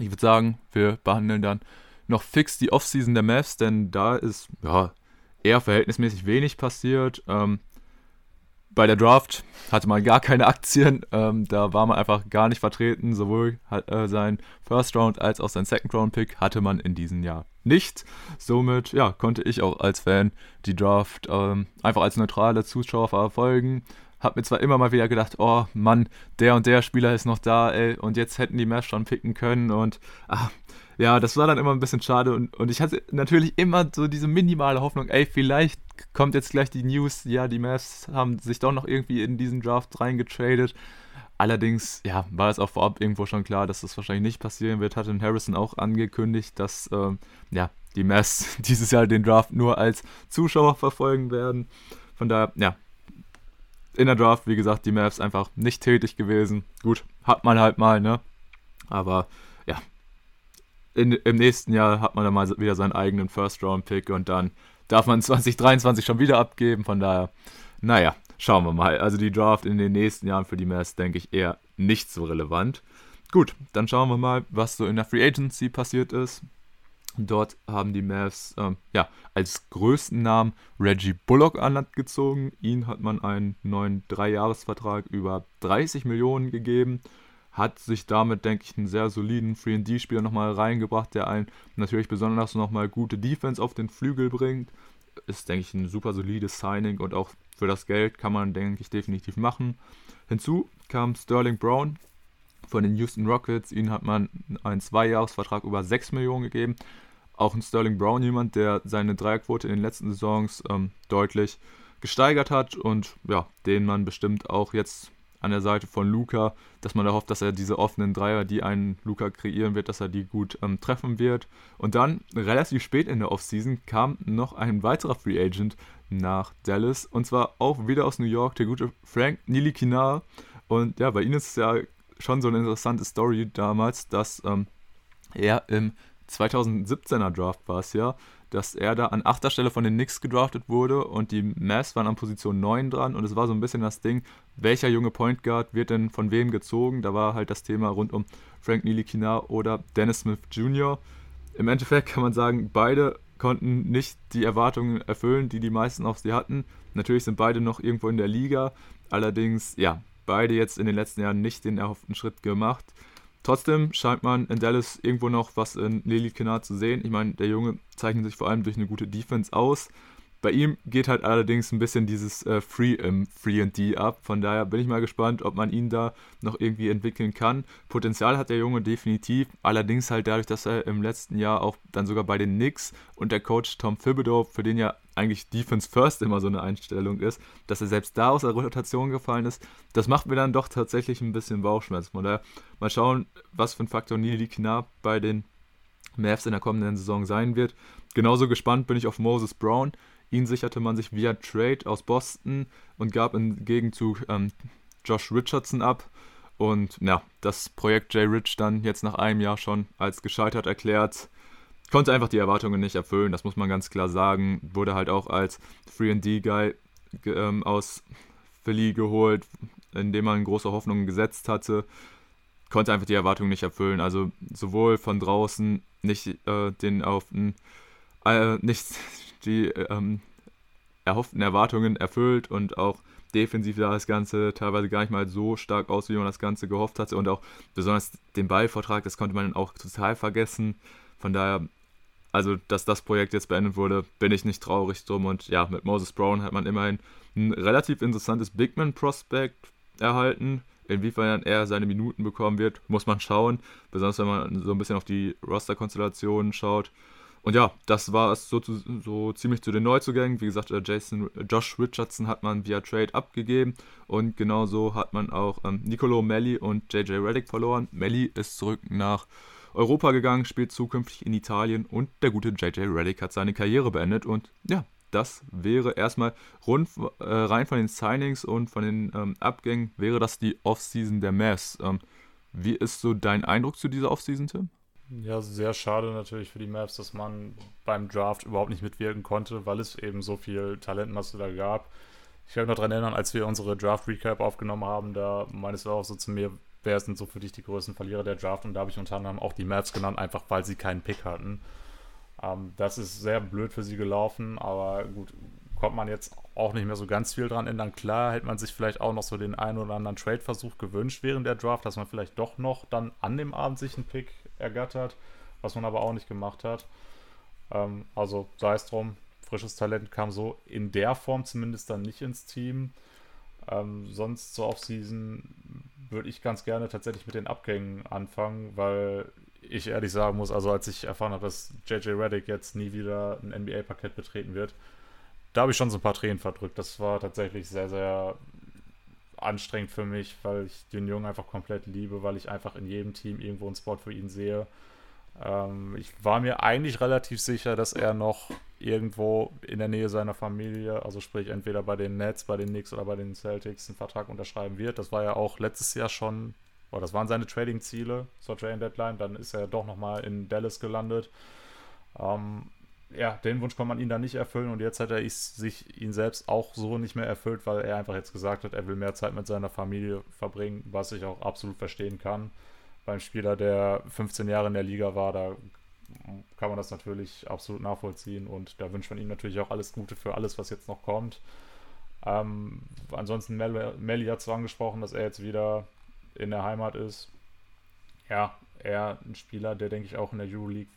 ich würde sagen, wir behandeln dann noch fix die Offseason der Mavs, denn da ist ja eher verhältnismäßig wenig passiert. Ähm, bei der Draft hatte man gar keine Aktien. Ähm, da war man einfach gar nicht vertreten. Sowohl äh, sein First Round als auch sein Second Round Pick hatte man in diesem Jahr nicht. Somit ja, konnte ich auch als Fan die Draft ähm, einfach als neutrale Zuschauer verfolgen. Hab mir zwar immer mal wieder gedacht, oh Mann, der und der Spieler ist noch da, ey, und jetzt hätten die Mavs schon picken können und ach, ja, das war dann immer ein bisschen schade und, und ich hatte natürlich immer so diese minimale Hoffnung, ey, vielleicht kommt jetzt gleich die News, ja, die Mavs haben sich doch noch irgendwie in diesen Draft reingetradet. Allerdings, ja, war es auch vorab irgendwo schon klar, dass das wahrscheinlich nicht passieren wird. Hatte Harrison auch angekündigt, dass, ähm, ja, die Mavs dieses Jahr den Draft nur als Zuschauer verfolgen werden. Von daher, ja, in der Draft, wie gesagt, die Mavs einfach nicht tätig gewesen. Gut, hat man halt mal, ne? Aber ja, in, im nächsten Jahr hat man dann mal wieder seinen eigenen First-Round-Pick und dann darf man 2023 schon wieder abgeben. Von daher, naja, schauen wir mal. Also die Draft in den nächsten Jahren für die Mavs, denke ich, eher nicht so relevant. Gut, dann schauen wir mal, was so in der Free Agency passiert ist. Dort haben die Mavs ähm, ja, als größten Namen Reggie Bullock an Land gezogen. Ihn hat man einen neuen Dreijahresvertrag über 30 Millionen gegeben hat sich damit, denke ich, einen sehr soliden 3D-Spieler nochmal reingebracht, der einen natürlich besonders nochmal gute Defense auf den Flügel bringt. Ist, denke ich, ein super solides Signing und auch für das Geld kann man, denke ich, definitiv machen. Hinzu kam Sterling Brown von den Houston Rockets. Ihnen hat man einen Zweijahresvertrag über 6 Millionen gegeben. Auch ein Sterling Brown, jemand, der seine Dreierquote in den letzten Saisons ähm, deutlich gesteigert hat und ja, den man bestimmt auch jetzt an der Seite von Luca, dass man da hofft, dass er diese offenen Dreier, die einen Luca kreieren wird, dass er die gut ähm, treffen wird. Und dann, relativ spät in der Offseason, kam noch ein weiterer Free Agent nach Dallas und zwar auch wieder aus New York, der gute Frank Nilikinar. Und ja, bei ihm ist es ja schon so eine interessante Story damals, dass ähm, er im 2017er Draft war es ja, dass er da an achter Stelle von den Knicks gedraftet wurde und die Mavs waren an Position 9 dran und es war so ein bisschen das Ding, welcher junge Point Guard wird denn von wem gezogen? Da war halt das Thema rund um Frank Nilikina oder Dennis Smith Jr. Im Endeffekt kann man sagen, beide konnten nicht die Erwartungen erfüllen, die die meisten auf sie hatten. Natürlich sind beide noch irgendwo in der Liga, allerdings, ja, beide jetzt in den letzten Jahren nicht den erhofften Schritt gemacht. Trotzdem scheint man in Dallas irgendwo noch was in Lily Kennard zu sehen. Ich meine, der Junge zeichnet sich vor allem durch eine gute Defense aus. Bei ihm geht halt allerdings ein bisschen dieses äh, Free im Free and D ab. Von daher bin ich mal gespannt, ob man ihn da noch irgendwie entwickeln kann. Potenzial hat der Junge definitiv. Allerdings halt dadurch, dass er im letzten Jahr auch dann sogar bei den Knicks und der Coach Tom Thibodeau, für den ja eigentlich Defense First immer so eine Einstellung ist, dass er selbst da aus der Rotation gefallen ist, das macht mir dann doch tatsächlich ein bisschen Bauchschmerzen. Von daher mal schauen, was für ein Faktor Nili Knapp bei den Mavs in der kommenden Saison sein wird. Genauso gespannt bin ich auf Moses Brown Ihn sicherte man sich via Trade aus Boston und gab im Gegenzug ähm, Josh Richardson ab. Und ja, das Projekt Jay Rich dann jetzt nach einem Jahr schon als gescheitert erklärt. Konnte einfach die Erwartungen nicht erfüllen, das muss man ganz klar sagen. Wurde halt auch als 3D-Guy ähm, aus Philly geholt, in dem man große Hoffnungen gesetzt hatte. Konnte einfach die Erwartungen nicht erfüllen. Also sowohl von draußen nicht äh, den auf den, äh, nicht die ähm, erhofften Erwartungen erfüllt und auch defensiv sah das Ganze teilweise gar nicht mal so stark aus, wie man das Ganze gehofft hatte. Und auch besonders den Ballvortrag, das konnte man auch total vergessen. Von daher, also dass das Projekt jetzt beendet wurde, bin ich nicht traurig drum. Und ja, mit Moses Brown hat man immerhin ein relativ interessantes Bigman-Prospect erhalten. Inwiefern er seine Minuten bekommen wird, muss man schauen. Besonders wenn man so ein bisschen auf die Roster-Konstellationen schaut. Und ja, das war es so, so ziemlich zu den Neuzugängen. Wie gesagt, äh, Jason, Josh Richardson hat man via Trade abgegeben und genauso hat man auch ähm, Nicolo Melli und JJ Reddick verloren. Melli ist zurück nach Europa gegangen, spielt zukünftig in Italien und der gute JJ Reddick hat seine Karriere beendet. Und ja, das wäre erstmal rund äh, rein von den Signings und von den ähm, Abgängen, wäre das die Offseason der Mavs. Ähm, wie ist so dein Eindruck zu dieser Offseason, Tim? Ja, sehr schade natürlich für die Mavs, dass man beim Draft überhaupt nicht mitwirken konnte, weil es eben so viel Talentmasse da gab. Ich kann mich noch daran erinnern, als wir unsere Draft-Recap aufgenommen haben, da meines auch so zu mir, wer sind so für dich die größten Verlierer der Draft? Und da habe ich unter anderem auch die Mavs genannt, einfach weil sie keinen Pick hatten. Ähm, das ist sehr blöd für sie gelaufen, aber gut, konnte man jetzt auch nicht mehr so ganz viel dran ändern. Klar hätte man sich vielleicht auch noch so den einen oder anderen Trade-Versuch gewünscht während der Draft, dass man vielleicht doch noch dann an dem Abend sich einen Pick ergattert, was man aber auch nicht gemacht hat. Ähm, also sei es drum, frisches Talent kam so in der Form zumindest dann nicht ins Team. Ähm, sonst zur Offseason würde ich ganz gerne tatsächlich mit den Abgängen anfangen, weil ich ehrlich sagen muss, also als ich erfahren habe, dass JJ Reddick jetzt nie wieder ein NBA-Parkett betreten wird, da habe ich schon so ein paar Tränen verdrückt. Das war tatsächlich sehr, sehr anstrengend für mich, weil ich den Jungen einfach komplett liebe, weil ich einfach in jedem Team irgendwo einen Spot für ihn sehe. Ähm, ich war mir eigentlich relativ sicher, dass er noch irgendwo in der Nähe seiner Familie, also sprich entweder bei den Nets, bei den Knicks oder bei den Celtics, einen Vertrag unterschreiben wird. Das war ja auch letztes Jahr schon, oder das waren seine Trading-Ziele zur Trading Deadline. Dann ist er doch nochmal in Dallas gelandet. Ähm, ja, den Wunsch kann man ihn dann nicht erfüllen und jetzt hat er sich ihn selbst auch so nicht mehr erfüllt, weil er einfach jetzt gesagt hat, er will mehr Zeit mit seiner Familie verbringen, was ich auch absolut verstehen kann. Beim Spieler, der 15 Jahre in der Liga war, da kann man das natürlich absolut nachvollziehen und da wünscht man ihm natürlich auch alles Gute für alles, was jetzt noch kommt. Ähm, ansonsten, Mel Melly hat zwar angesprochen, dass er jetzt wieder in der Heimat ist. Ja, er ein Spieler, der denke ich auch in der Euroleague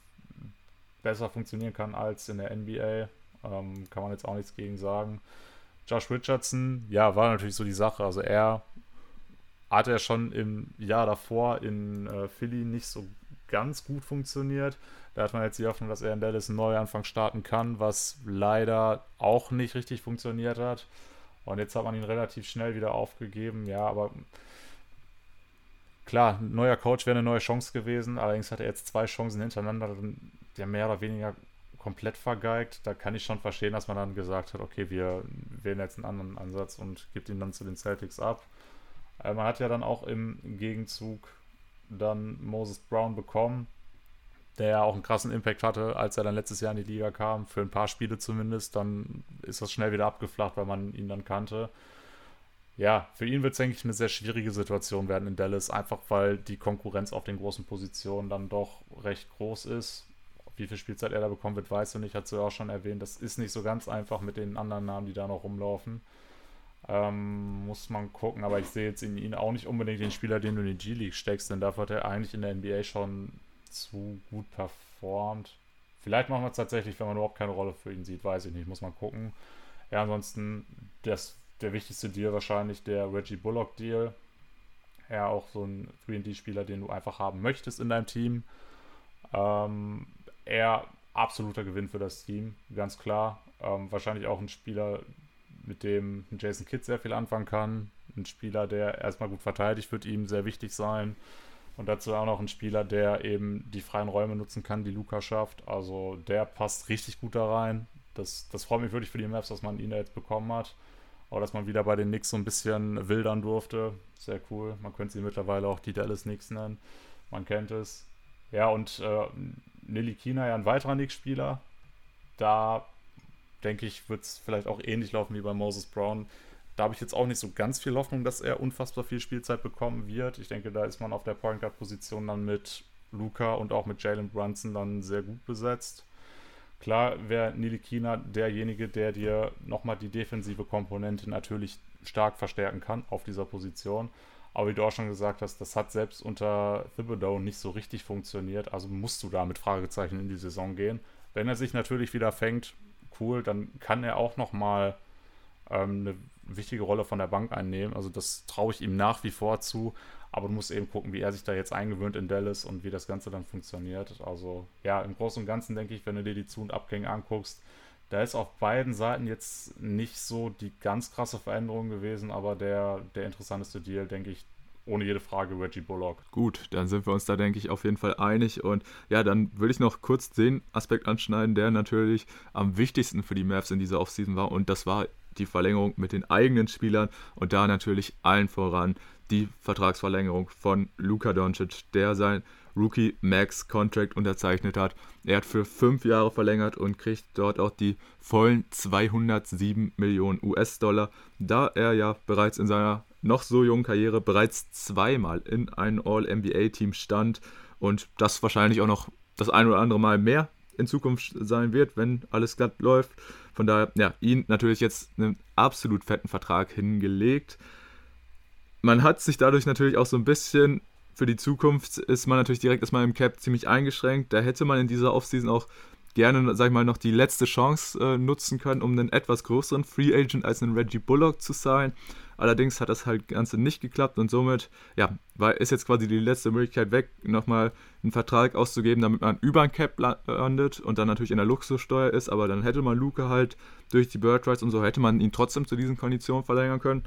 besser funktionieren kann als in der NBA. Ähm, kann man jetzt auch nichts gegen sagen. Josh Richardson, ja, war natürlich so die Sache. Also er hatte ja schon im Jahr davor in äh, Philly nicht so ganz gut funktioniert. Da hat man jetzt die Hoffnung, dass er in Dallas einen Neuanfang starten kann, was leider auch nicht richtig funktioniert hat. Und jetzt hat man ihn relativ schnell wieder aufgegeben. Ja, aber klar, ein neuer Coach wäre eine neue Chance gewesen. Allerdings hat er jetzt zwei Chancen hintereinander ja mehr oder weniger komplett vergeigt. Da kann ich schon verstehen, dass man dann gesagt hat, okay, wir wählen jetzt einen anderen Ansatz und gibt ihn dann zu den Celtics ab. Äh, man hat ja dann auch im Gegenzug dann Moses Brown bekommen, der ja auch einen krassen Impact hatte, als er dann letztes Jahr in die Liga kam, für ein paar Spiele zumindest. Dann ist das schnell wieder abgeflacht, weil man ihn dann kannte. Ja, für ihn wird es, denke ich, eine sehr schwierige Situation werden in Dallas, einfach weil die Konkurrenz auf den großen Positionen dann doch recht groß ist wie viel Spielzeit er da bekommen wird, weißt du nicht. Hat sie ja auch schon erwähnt. Das ist nicht so ganz einfach mit den anderen Namen, die da noch rumlaufen. Ähm, muss man gucken, aber ich sehe jetzt in ihn auch nicht unbedingt den Spieler, den du in die G-League steckst, denn dafür hat er eigentlich in der NBA schon zu gut performt. Vielleicht machen wir es tatsächlich, wenn man überhaupt keine Rolle für ihn sieht, weiß ich nicht, muss man gucken. Ja, ansonsten das, der wichtigste Deal wahrscheinlich der Reggie Bullock Deal. Ja, auch so ein 3D-Spieler, den du einfach haben möchtest in deinem Team. Ähm, er absoluter Gewinn für das Team, ganz klar. Ähm, wahrscheinlich auch ein Spieler, mit dem Jason Kidd sehr viel anfangen kann. Ein Spieler, der erstmal gut verteidigt, wird ihm sehr wichtig sein. Und dazu auch noch ein Spieler, der eben die freien Räume nutzen kann, die Luca schafft. Also der passt richtig gut da rein. Das, das freut mich wirklich für die Maps, dass man ihn da jetzt bekommen hat. Auch dass man wieder bei den Knicks so ein bisschen wildern durfte. Sehr cool. Man könnte sie mittlerweile auch die Dallas Knicks nennen. Man kennt es. Ja, und äh, Nili Kina ja ein weiterer Knicks-Spieler. Da denke ich, wird es vielleicht auch ähnlich laufen wie bei Moses Brown. Da habe ich jetzt auch nicht so ganz viel Hoffnung, dass er unfassbar viel Spielzeit bekommen wird. Ich denke, da ist man auf der Point Guard Position dann mit Luca und auch mit Jalen Brunson dann sehr gut besetzt. Klar wäre Nili Kina derjenige, der dir nochmal die defensive Komponente natürlich stark verstärken kann auf dieser Position. Aber wie du auch schon gesagt hast, das hat selbst unter Thibodeau nicht so richtig funktioniert. Also musst du da mit Fragezeichen in die Saison gehen. Wenn er sich natürlich wieder fängt, cool, dann kann er auch nochmal ähm, eine wichtige Rolle von der Bank einnehmen. Also das traue ich ihm nach wie vor zu. Aber du musst eben gucken, wie er sich da jetzt eingewöhnt in Dallas und wie das Ganze dann funktioniert. Also ja, im Großen und Ganzen denke ich, wenn du dir die Zu- und Abgänge anguckst, da ist auf beiden Seiten jetzt nicht so die ganz krasse Veränderung gewesen, aber der, der interessanteste Deal, denke ich, ohne jede Frage Reggie Bullock. Gut, dann sind wir uns da, denke ich, auf jeden Fall einig. Und ja, dann würde ich noch kurz den Aspekt anschneiden, der natürlich am wichtigsten für die Mavs in dieser Offseason war. Und das war die Verlängerung mit den eigenen Spielern und da natürlich allen voran die Vertragsverlängerung von Luka Doncic, der sein Rookie Max Contract unterzeichnet hat. Er hat für fünf Jahre verlängert und kriegt dort auch die vollen 207 Millionen US-Dollar, da er ja bereits in seiner noch so jungen Karriere bereits zweimal in ein All-NBA-Team stand und das wahrscheinlich auch noch das ein oder andere Mal mehr in Zukunft sein wird, wenn alles glatt läuft. Von daher, ja, ihn natürlich jetzt einen absolut fetten Vertrag hingelegt. Man hat sich dadurch natürlich auch so ein bisschen für die Zukunft ist man natürlich direkt erstmal im Cap ziemlich eingeschränkt. Da hätte man in dieser Offseason auch gerne, sag ich mal, noch die letzte Chance äh, nutzen können, um einen etwas größeren Free Agent als einen Reggie Bullock zu sein. Allerdings hat das halt Ganze nicht geklappt und somit, ja, war, ist jetzt quasi die letzte Möglichkeit weg, nochmal einen Vertrag auszugeben, damit man über ein Cap landet und dann natürlich in der Luxussteuer ist, aber dann hätte man Luke halt durch die Bird Rights und so hätte man ihn trotzdem zu diesen Konditionen verlängern können.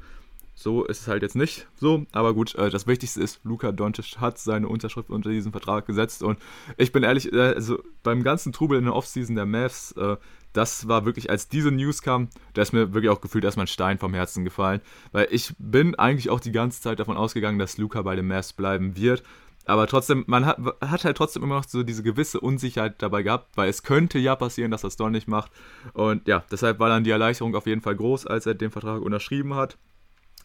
So ist es halt jetzt nicht so, aber gut, äh, das Wichtigste ist, Luka Doncic hat seine Unterschrift unter diesen Vertrag gesetzt. Und ich bin ehrlich, äh, also beim ganzen Trubel in der Offseason der Mavs, äh, das war wirklich, als diese News kam, da ist mir wirklich auch gefühlt erstmal ein Stein vom Herzen gefallen, weil ich bin eigentlich auch die ganze Zeit davon ausgegangen, dass Luca bei den Mavs bleiben wird, aber trotzdem, man hat, hat halt trotzdem immer noch so diese gewisse Unsicherheit dabei gehabt, weil es könnte ja passieren, dass es doch nicht macht und ja, deshalb war dann die Erleichterung auf jeden Fall groß, als er den Vertrag unterschrieben hat.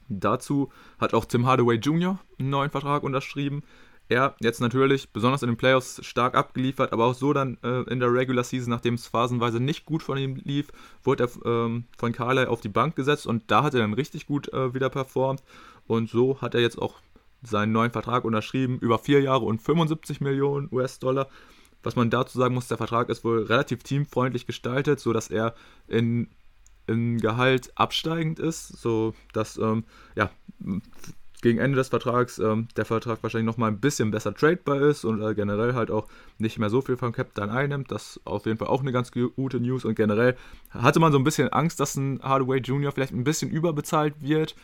Dazu hat auch Tim Hardaway Jr. einen neuen Vertrag unterschrieben. Er jetzt natürlich besonders in den Playoffs stark abgeliefert, aber auch so dann äh, in der Regular Season, nachdem es phasenweise nicht gut von ihm lief, wurde er ähm, von Carly auf die Bank gesetzt und da hat er dann richtig gut äh, wieder performt. Und so hat er jetzt auch seinen neuen Vertrag unterschrieben, über vier Jahre und 75 Millionen US-Dollar. Was man dazu sagen muss, der Vertrag ist wohl relativ teamfreundlich gestaltet, sodass er in im Gehalt absteigend ist, so dass ähm, ja, gegen Ende des Vertrags ähm, der Vertrag wahrscheinlich nochmal ein bisschen besser tradebar ist und äh, generell halt auch nicht mehr so viel vom Cap dann einnimmt. Das ist auf jeden Fall auch eine ganz gute News und generell hatte man so ein bisschen Angst, dass ein Hardaway Jr. vielleicht ein bisschen überbezahlt wird.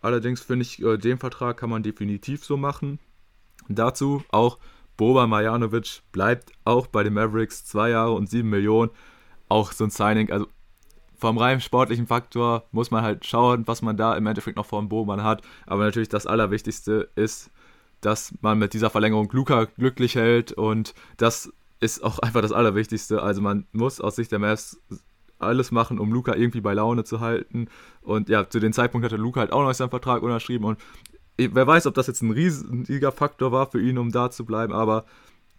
Allerdings finde ich, äh, den Vertrag kann man definitiv so machen. Dazu auch Boba Marjanovic bleibt auch bei den Mavericks zwei Jahre und sieben Millionen. Auch so ein Signing, also vom rein sportlichen Faktor muss man halt schauen, was man da im Endeffekt noch vor dem Boban hat. Aber natürlich das Allerwichtigste ist, dass man mit dieser Verlängerung Luca glücklich hält und das ist auch einfach das Allerwichtigste. Also man muss aus Sicht der Mavs alles machen, um Luca irgendwie bei Laune zu halten. Und ja, zu dem Zeitpunkt hatte Luca halt auch noch seinen Vertrag unterschrieben und wer weiß, ob das jetzt ein riesiger Faktor war für ihn, um da zu bleiben, aber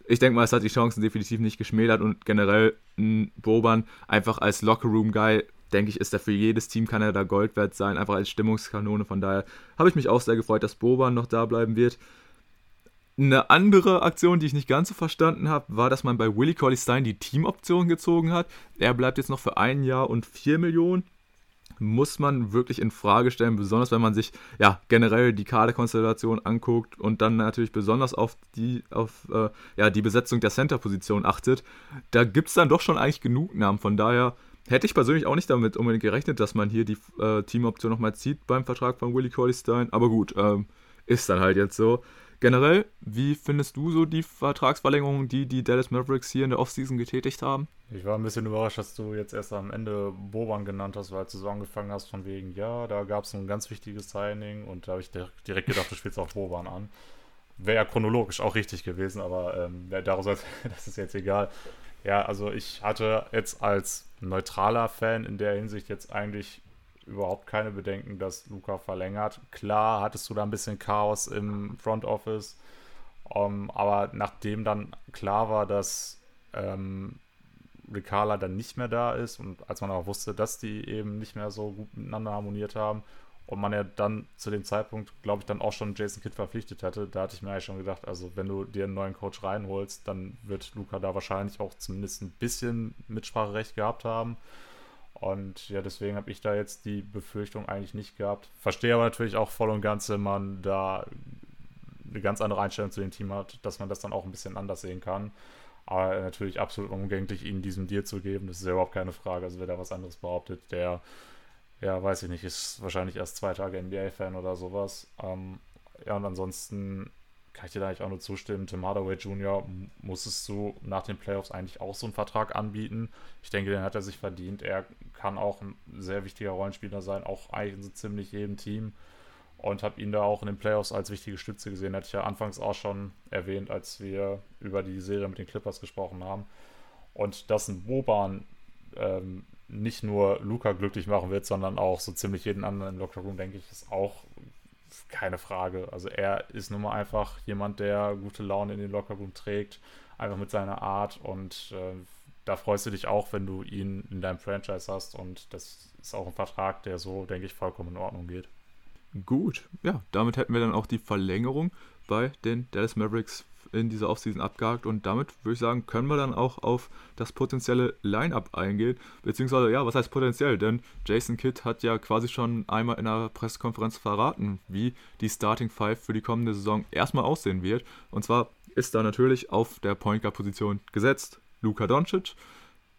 ich denke mal, es hat die Chancen definitiv nicht geschmälert und generell ein Boban einfach als Lockerroom-Guy denke ich, ist er für jedes Team, kann er da Gold wert sein, einfach als Stimmungskanone. Von daher habe ich mich auch sehr gefreut, dass Boban noch da bleiben wird. Eine andere Aktion, die ich nicht ganz so verstanden habe, war, dass man bei Willie Colley Stein die Teamoption gezogen hat. Er bleibt jetzt noch für ein Jahr und 4 Millionen. Muss man wirklich in Frage stellen, besonders wenn man sich ja generell die Kaderkonstellation anguckt und dann natürlich besonders auf die, auf, äh, ja, die Besetzung der Center-Position achtet. Da gibt es dann doch schon eigentlich genug Namen. Von daher Hätte ich persönlich auch nicht damit unbedingt gerechnet, dass man hier die äh, Teamoption nochmal zieht beim Vertrag von Willie Corley Stein. Aber gut, ähm, ist dann halt jetzt so. Generell, wie findest du so die Vertragsverlängerung, die die Dallas Mavericks hier in der Offseason getätigt haben? Ich war ein bisschen überrascht, dass du jetzt erst am Ende Boban genannt hast, weil du so angefangen hast von wegen, ja, da gab es ein ganz wichtiges Signing und da habe ich direkt gedacht, du spielst auch Boban an. Wäre ja chronologisch auch richtig gewesen, aber ähm, daraus, das ist jetzt egal. Ja, also ich hatte jetzt als neutraler Fan in der Hinsicht jetzt eigentlich überhaupt keine Bedenken, dass Luca verlängert. Klar hattest du da ein bisschen Chaos im Front Office, um, ähm, aber nachdem dann klar war, dass ähm, Ricala dann nicht mehr da ist und als man auch wusste, dass die eben nicht mehr so gut miteinander harmoniert haben, und man ja dann zu dem Zeitpunkt, glaube ich, dann auch schon Jason Kidd verpflichtet hatte, da hatte ich mir eigentlich schon gedacht, also wenn du dir einen neuen Coach reinholst, dann wird Luca da wahrscheinlich auch zumindest ein bisschen Mitspracherecht gehabt haben. Und ja, deswegen habe ich da jetzt die Befürchtung eigentlich nicht gehabt. Verstehe aber natürlich auch voll und ganz, wenn man da eine ganz andere Einstellung zu dem Team hat, dass man das dann auch ein bisschen anders sehen kann. Aber natürlich absolut umgänglich, ihnen diesen Deal zu geben, das ist ja überhaupt keine Frage. Also wer da was anderes behauptet, der ja, weiß ich nicht, ist wahrscheinlich erst zwei Tage NBA-Fan oder sowas. Ähm, ja, und ansonsten kann ich dir da eigentlich auch nur zustimmen. Tim Hardaway Jr. musstest du nach den Playoffs eigentlich auch so einen Vertrag anbieten. Ich denke, den hat er sich verdient. Er kann auch ein sehr wichtiger Rollenspieler sein, auch eigentlich in so ziemlich jedem Team. Und habe ihn da auch in den Playoffs als wichtige Stütze gesehen. Hatte ich ja anfangs auch schon erwähnt, als wir über die Serie mit den Clippers gesprochen haben. Und dass ein Boban ähm, nicht nur Luca glücklich machen wird, sondern auch so ziemlich jeden anderen im Lockerroom, denke ich, ist auch keine Frage. Also er ist nun mal einfach jemand, der gute Laune in den Lockerroom trägt, einfach mit seiner Art und äh, da freust du dich auch, wenn du ihn in deinem Franchise hast und das ist auch ein Vertrag, der so, denke ich, vollkommen in Ordnung geht. Gut, ja, damit hätten wir dann auch die Verlängerung bei den Dallas Mavericks in dieser Offseason abgehakt und damit würde ich sagen, können wir dann auch auf das potenzielle Line-Up eingehen. Beziehungsweise, ja, was heißt potenziell? Denn Jason Kidd hat ja quasi schon einmal in einer Pressekonferenz verraten, wie die Starting Five für die kommende Saison erstmal aussehen wird. Und zwar ist da natürlich auf der Point Guard Position gesetzt Luka Doncic.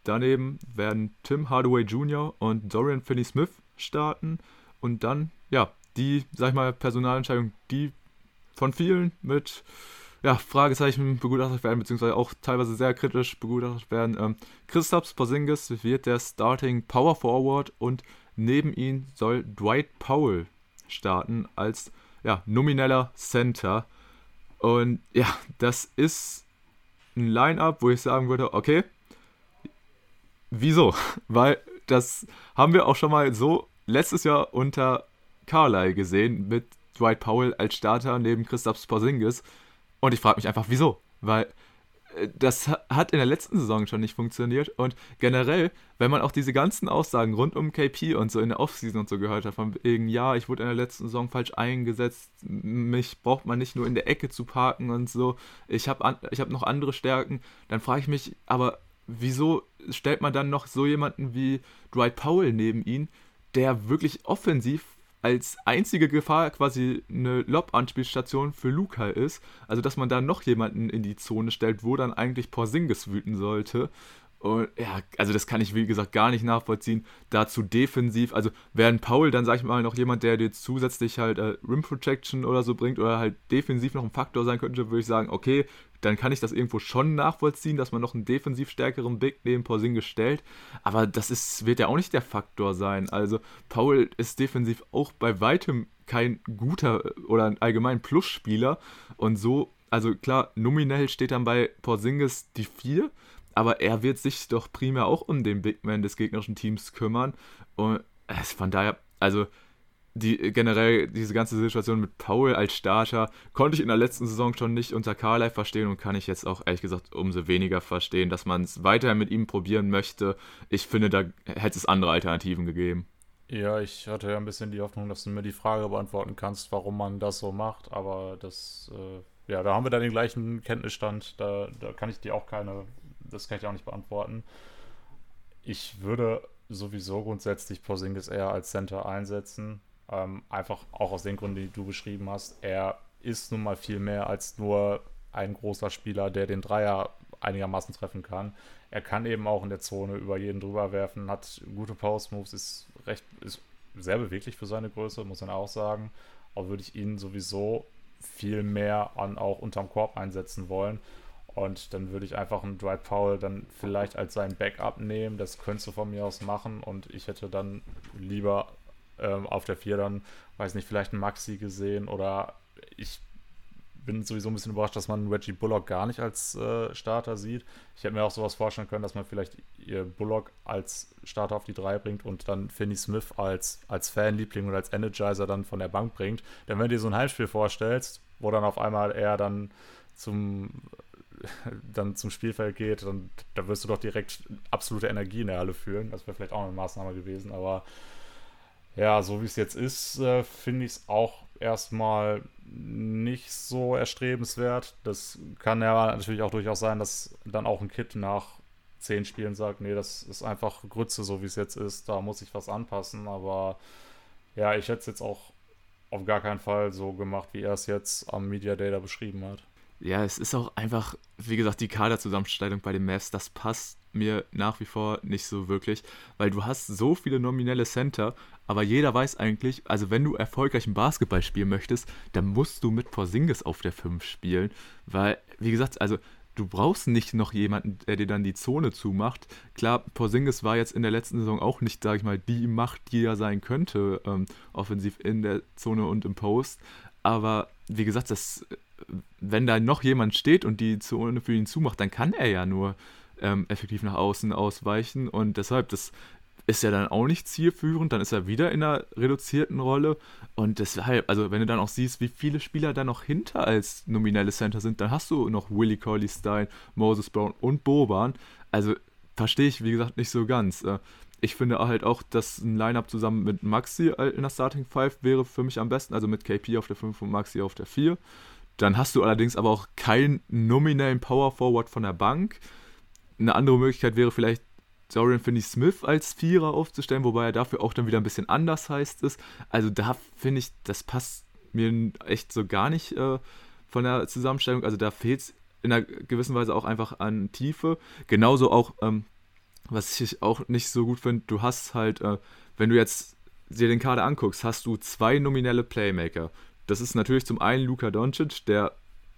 Daneben werden Tim Hardaway Jr. und Dorian Finney-Smith starten. Und dann, ja, die, sag ich mal, Personalentscheidung, die von vielen mit ja, Fragezeichen begutachtet werden, beziehungsweise auch teilweise sehr kritisch begutachtet werden. Ähm, Christoph Porzingis wird der Starting Power Forward und neben ihm soll Dwight Powell starten als ja, nomineller Center. Und ja, das ist ein Line-up, wo ich sagen würde, okay, wieso? Weil das haben wir auch schon mal so letztes Jahr unter Carlyle gesehen mit Dwight Powell als Starter neben Christoph Porzingis. Und ich frage mich einfach, wieso? Weil äh, das hat in der letzten Saison schon nicht funktioniert. Und generell, wenn man auch diese ganzen Aussagen rund um KP und so in der Offseason und so gehört hat, von wegen, ja, ich wurde in der letzten Saison falsch eingesetzt, mich braucht man nicht nur in der Ecke zu parken und so, ich habe ich hab noch andere Stärken, dann frage ich mich, aber wieso stellt man dann noch so jemanden wie Dwight Powell neben ihn, der wirklich offensiv als einzige Gefahr quasi eine Lob-Anspielstation für Luca ist. Also, dass man da noch jemanden in die Zone stellt, wo dann eigentlich Porzingis wüten sollte. Und ja, also das kann ich wie gesagt gar nicht nachvollziehen. Dazu defensiv, also wären Paul dann, sag ich mal, noch jemand, der dir zusätzlich halt äh, Rim Protection oder so bringt oder halt defensiv noch ein Faktor sein könnte, würde ich sagen, okay, dann kann ich das irgendwo schon nachvollziehen, dass man noch einen defensiv stärkeren Big neben Porzingis stellt. Aber das ist, wird ja auch nicht der Faktor sein. Also Paul ist defensiv auch bei weitem kein guter oder ein allgemein Plus-Spieler. Und so, also klar, nominell steht dann bei Porzingis die 4 aber er wird sich doch primär auch um den Big Man des gegnerischen Teams kümmern. Und von daher, also die, generell diese ganze Situation mit Paul als Starter konnte ich in der letzten Saison schon nicht unter Carly verstehen und kann ich jetzt auch ehrlich gesagt umso weniger verstehen, dass man es weiterhin mit ihm probieren möchte. Ich finde, da hätte es andere Alternativen gegeben. Ja, ich hatte ja ein bisschen die Hoffnung, dass du mir die Frage beantworten kannst, warum man das so macht, aber das, äh, ja, da haben wir dann den gleichen Kenntnisstand, da, da kann ich dir auch keine das kann ich auch nicht beantworten. Ich würde sowieso grundsätzlich Porzingis eher als Center einsetzen. Ähm, einfach auch aus den Gründen, die du beschrieben hast. Er ist nun mal viel mehr als nur ein großer Spieler, der den Dreier einigermaßen treffen kann. Er kann eben auch in der Zone über jeden drüber werfen, hat gute Post-Moves, ist recht, ist sehr beweglich für seine Größe, muss man auch sagen. Aber würde ich ihn sowieso viel mehr an auch unterm Korb einsetzen wollen. Und dann würde ich einfach einen Dwight Powell dann vielleicht als sein Backup nehmen. Das könntest du von mir aus machen. Und ich hätte dann lieber ähm, auf der 4 dann, weiß nicht, vielleicht einen Maxi gesehen. Oder ich bin sowieso ein bisschen überrascht, dass man Reggie Bullock gar nicht als äh, Starter sieht. Ich hätte mir auch sowas vorstellen können, dass man vielleicht ihr Bullock als Starter auf die 3 bringt und dann Finney Smith als, als Fanliebling oder als Energizer dann von der Bank bringt. Denn wenn du dir so ein Heimspiel vorstellst, wo dann auf einmal er dann zum dann zum Spielfeld geht, dann da wirst du doch direkt absolute Energie in der Halle fühlen. Das wäre vielleicht auch eine Maßnahme gewesen, aber ja, so wie es jetzt ist, äh, finde ich es auch erstmal nicht so erstrebenswert. Das kann ja natürlich auch durchaus sein, dass dann auch ein Kit nach zehn Spielen sagt, nee, das ist einfach Grütze, so wie es jetzt ist, da muss ich was anpassen, aber ja, ich hätte es jetzt auch auf gar keinen Fall so gemacht, wie er es jetzt am Media Day da beschrieben hat ja, es ist auch einfach, wie gesagt, die Kaderzusammenstellung bei den Mavs, das passt mir nach wie vor nicht so wirklich, weil du hast so viele nominelle Center, aber jeder weiß eigentlich, also wenn du erfolgreichen Basketball spielen möchtest, dann musst du mit Porzingis auf der 5 spielen, weil, wie gesagt, also du brauchst nicht noch jemanden, der dir dann die Zone zumacht. Klar, Porzingis war jetzt in der letzten Saison auch nicht, sag ich mal, die Macht, die er sein könnte, ähm, offensiv in der Zone und im Post, aber wie gesagt, das wenn da noch jemand steht und die Zone für ihn zumacht, dann kann er ja nur ähm, effektiv nach außen ausweichen und deshalb, das ist ja dann auch nicht zielführend, dann ist er wieder in einer reduzierten Rolle und deshalb, also wenn du dann auch siehst, wie viele Spieler da noch hinter als nominelle Center sind, dann hast du noch Willie Colley Stein, Moses Brown und Boban, also verstehe ich, wie gesagt, nicht so ganz. Äh, ich finde halt auch, dass ein Lineup zusammen mit Maxi in der Starting 5 wäre für mich am besten, also mit KP auf der 5 und Maxi auf der 4. Dann hast du allerdings aber auch keinen nominellen Power Forward von der Bank. Eine andere Möglichkeit wäre vielleicht Dorian Finney-Smith als Vierer aufzustellen, wobei er dafür auch dann wieder ein bisschen anders heißt ist. Also da finde ich, das passt mir echt so gar nicht äh, von der Zusammenstellung. Also da fehlt es in einer gewissen Weise auch einfach an Tiefe. Genauso auch, ähm, was ich auch nicht so gut finde, du hast halt, äh, wenn du jetzt dir den Kader anguckst, hast du zwei nominelle Playmaker. Das ist natürlich zum einen Luka Doncic, der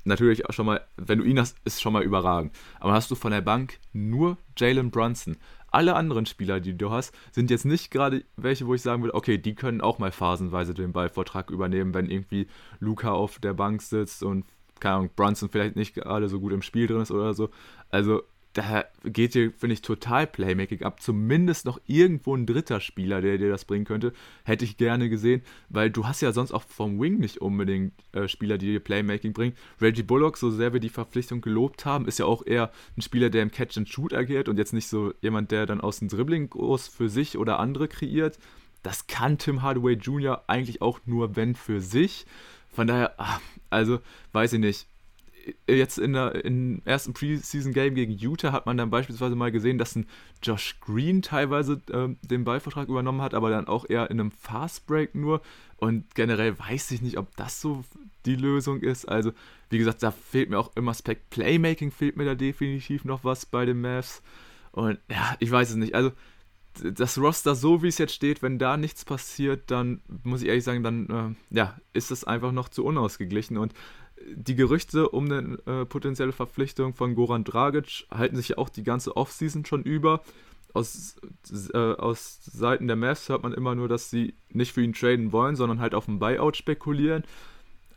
natürlich auch schon mal, wenn du ihn hast, ist schon mal überragend. Aber hast du von der Bank nur Jalen Brunson. Alle anderen Spieler, die du hast, sind jetzt nicht gerade welche, wo ich sagen würde, okay, die können auch mal phasenweise den Ballvortrag übernehmen, wenn irgendwie Luca auf der Bank sitzt und, keine Ahnung, Brunson vielleicht nicht gerade so gut im Spiel drin ist oder so. Also da geht dir, finde ich, total Playmaking ab. Zumindest noch irgendwo ein dritter Spieler, der dir das bringen könnte. Hätte ich gerne gesehen, weil du hast ja sonst auch vom Wing nicht unbedingt äh, Spieler, die dir Playmaking bringen. Reggie Bullock, so sehr wir die Verpflichtung gelobt haben, ist ja auch eher ein Spieler, der im Catch and Shoot agiert und jetzt nicht so jemand, der dann aus dem Dribbling groß für sich oder andere kreiert. Das kann Tim Hardaway Jr. eigentlich auch nur, wenn für sich. Von daher, ah, also weiß ich nicht jetzt in der, im ersten Preseason-Game gegen Utah hat man dann beispielsweise mal gesehen, dass ein Josh Green teilweise äh, den Ballvertrag übernommen hat, aber dann auch eher in einem Fastbreak nur. Und generell weiß ich nicht, ob das so die Lösung ist. Also, wie gesagt, da fehlt mir auch im Aspekt Playmaking, fehlt mir da definitiv noch was bei den Mavs. Und ja, ich weiß es nicht. Also, das Roster so wie es jetzt steht, wenn da nichts passiert, dann muss ich ehrlich sagen, dann äh, ja, ist das einfach noch zu unausgeglichen und die Gerüchte um eine äh, potenzielle Verpflichtung von Goran Dragic halten sich ja auch die ganze Offseason schon über. Aus, äh, aus Seiten der Mavs hört man immer nur, dass sie nicht für ihn traden wollen, sondern halt auf ein Buyout spekulieren.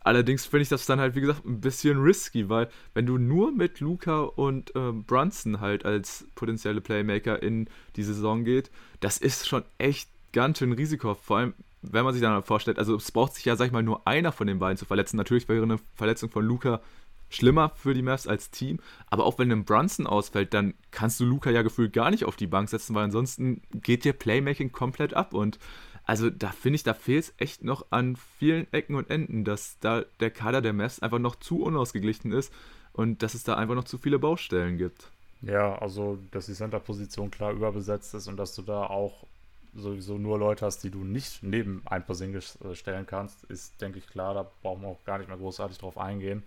Allerdings finde ich das dann halt, wie gesagt, ein bisschen risky, weil wenn du nur mit Luca und äh, Brunson halt als potenzielle Playmaker in die Saison geht, das ist schon echt ganz schön Risiko. Vor allem, wenn man sich dann vorstellt, also es braucht sich ja, sag ich mal, nur einer von den beiden zu verletzen. Natürlich wäre eine Verletzung von Luca schlimmer für die Mavs als Team, aber auch wenn ein Brunson ausfällt, dann kannst du Luca ja gefühlt gar nicht auf die Bank setzen, weil ansonsten geht dir Playmaking komplett ab und also da finde ich, da fehlt es echt noch an vielen Ecken und Enden, dass da der Kader der Mavs einfach noch zu unausgeglichen ist und dass es da einfach noch zu viele Baustellen gibt. Ja, also dass die Center-Position klar überbesetzt ist und dass du da auch sowieso nur Leute hast, die du nicht neben ein Porzingis äh, stellen kannst, ist, denke ich, klar. Da brauchen wir auch gar nicht mehr großartig drauf eingehen.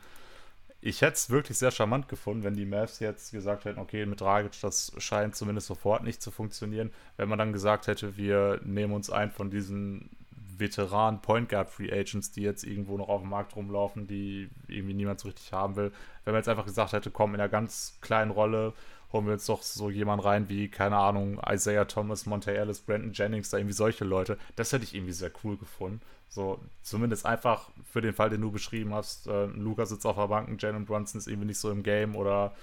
Ich hätte es wirklich sehr charmant gefunden, wenn die Mavs jetzt gesagt hätten, okay, mit Dragic, das scheint zumindest sofort nicht zu funktionieren. Wenn man dann gesagt hätte, wir nehmen uns ein von diesen Veteranen Point Guard Free Agents, die jetzt irgendwo noch auf dem Markt rumlaufen, die irgendwie niemand so richtig haben will. Wenn man jetzt einfach gesagt hätte, komm, in einer ganz kleinen Rolle holen wir jetzt doch so jemanden rein wie, keine Ahnung, Isaiah Thomas, Monte Ellis, Brandon Jennings, da irgendwie solche Leute. Das hätte ich irgendwie sehr cool gefunden. So, zumindest einfach für den Fall, den du beschrieben hast. Äh, Luca sitzt auf der Bank, Jalen Brunson ist irgendwie nicht so im Game oder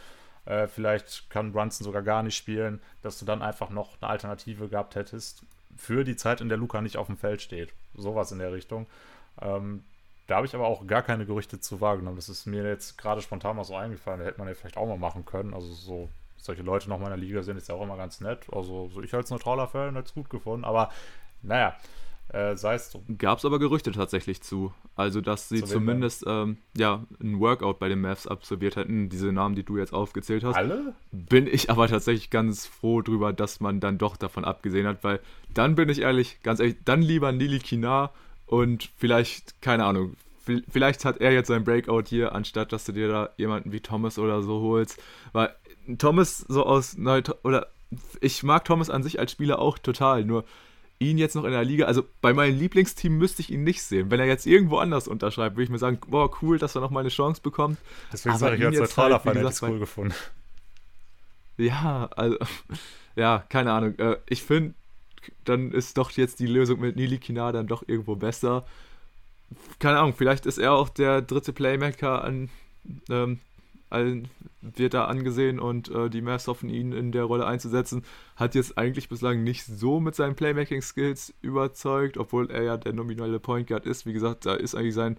äh, vielleicht kann Brunson sogar gar nicht spielen, dass du dann einfach noch eine Alternative gehabt hättest für die Zeit, in der Luca nicht auf dem Feld steht. Sowas in der Richtung. Ähm, da habe ich aber auch gar keine Gerüchte zu wahrgenommen. Das ist mir jetzt gerade spontan mal so eingefallen. Da hätte man ja vielleicht auch mal machen können. Also so solche Leute noch mal in der Liga sind, ist ja auch immer ganz nett. Also so ich als neutraler Fan hätte es gut gefunden, aber naja, äh, sei es drum. Gab es aber Gerüchte tatsächlich zu. Also, dass sie zu zumindest ähm, ja, ein Workout bei den Mavs absolviert hätten, diese Namen, die du jetzt aufgezählt hast. Alle? Bin ich aber tatsächlich ganz froh drüber, dass man dann doch davon abgesehen hat, weil dann bin ich ehrlich, ganz ehrlich, dann lieber Nili Kinar und vielleicht, keine Ahnung, vielleicht hat er jetzt sein Breakout hier, anstatt dass du dir da jemanden wie Thomas oder so holst. Weil Thomas so aus oder ich mag Thomas an sich als Spieler auch total, nur ihn jetzt noch in der Liga, also bei meinem Lieblingsteam müsste ich ihn nicht sehen. Wenn er jetzt irgendwo anders unterschreibt, würde ich mir sagen, boah, cool, dass er noch mal eine Chance bekommt. Deswegen sage ich als neutraler halt, Fan cool gefunden. Ja, also, ja, keine Ahnung. Äh, ich finde, dann ist doch jetzt die Lösung mit Nili Kina dann doch irgendwo besser. Keine Ahnung, vielleicht ist er auch der dritte Playmaker an, ähm, wird da angesehen und äh, die Mavs hoffen ihn in der Rolle einzusetzen. Hat jetzt eigentlich bislang nicht so mit seinen Playmaking-Skills überzeugt, obwohl er ja der nominelle Point Guard ist. Wie gesagt, da ist eigentlich sein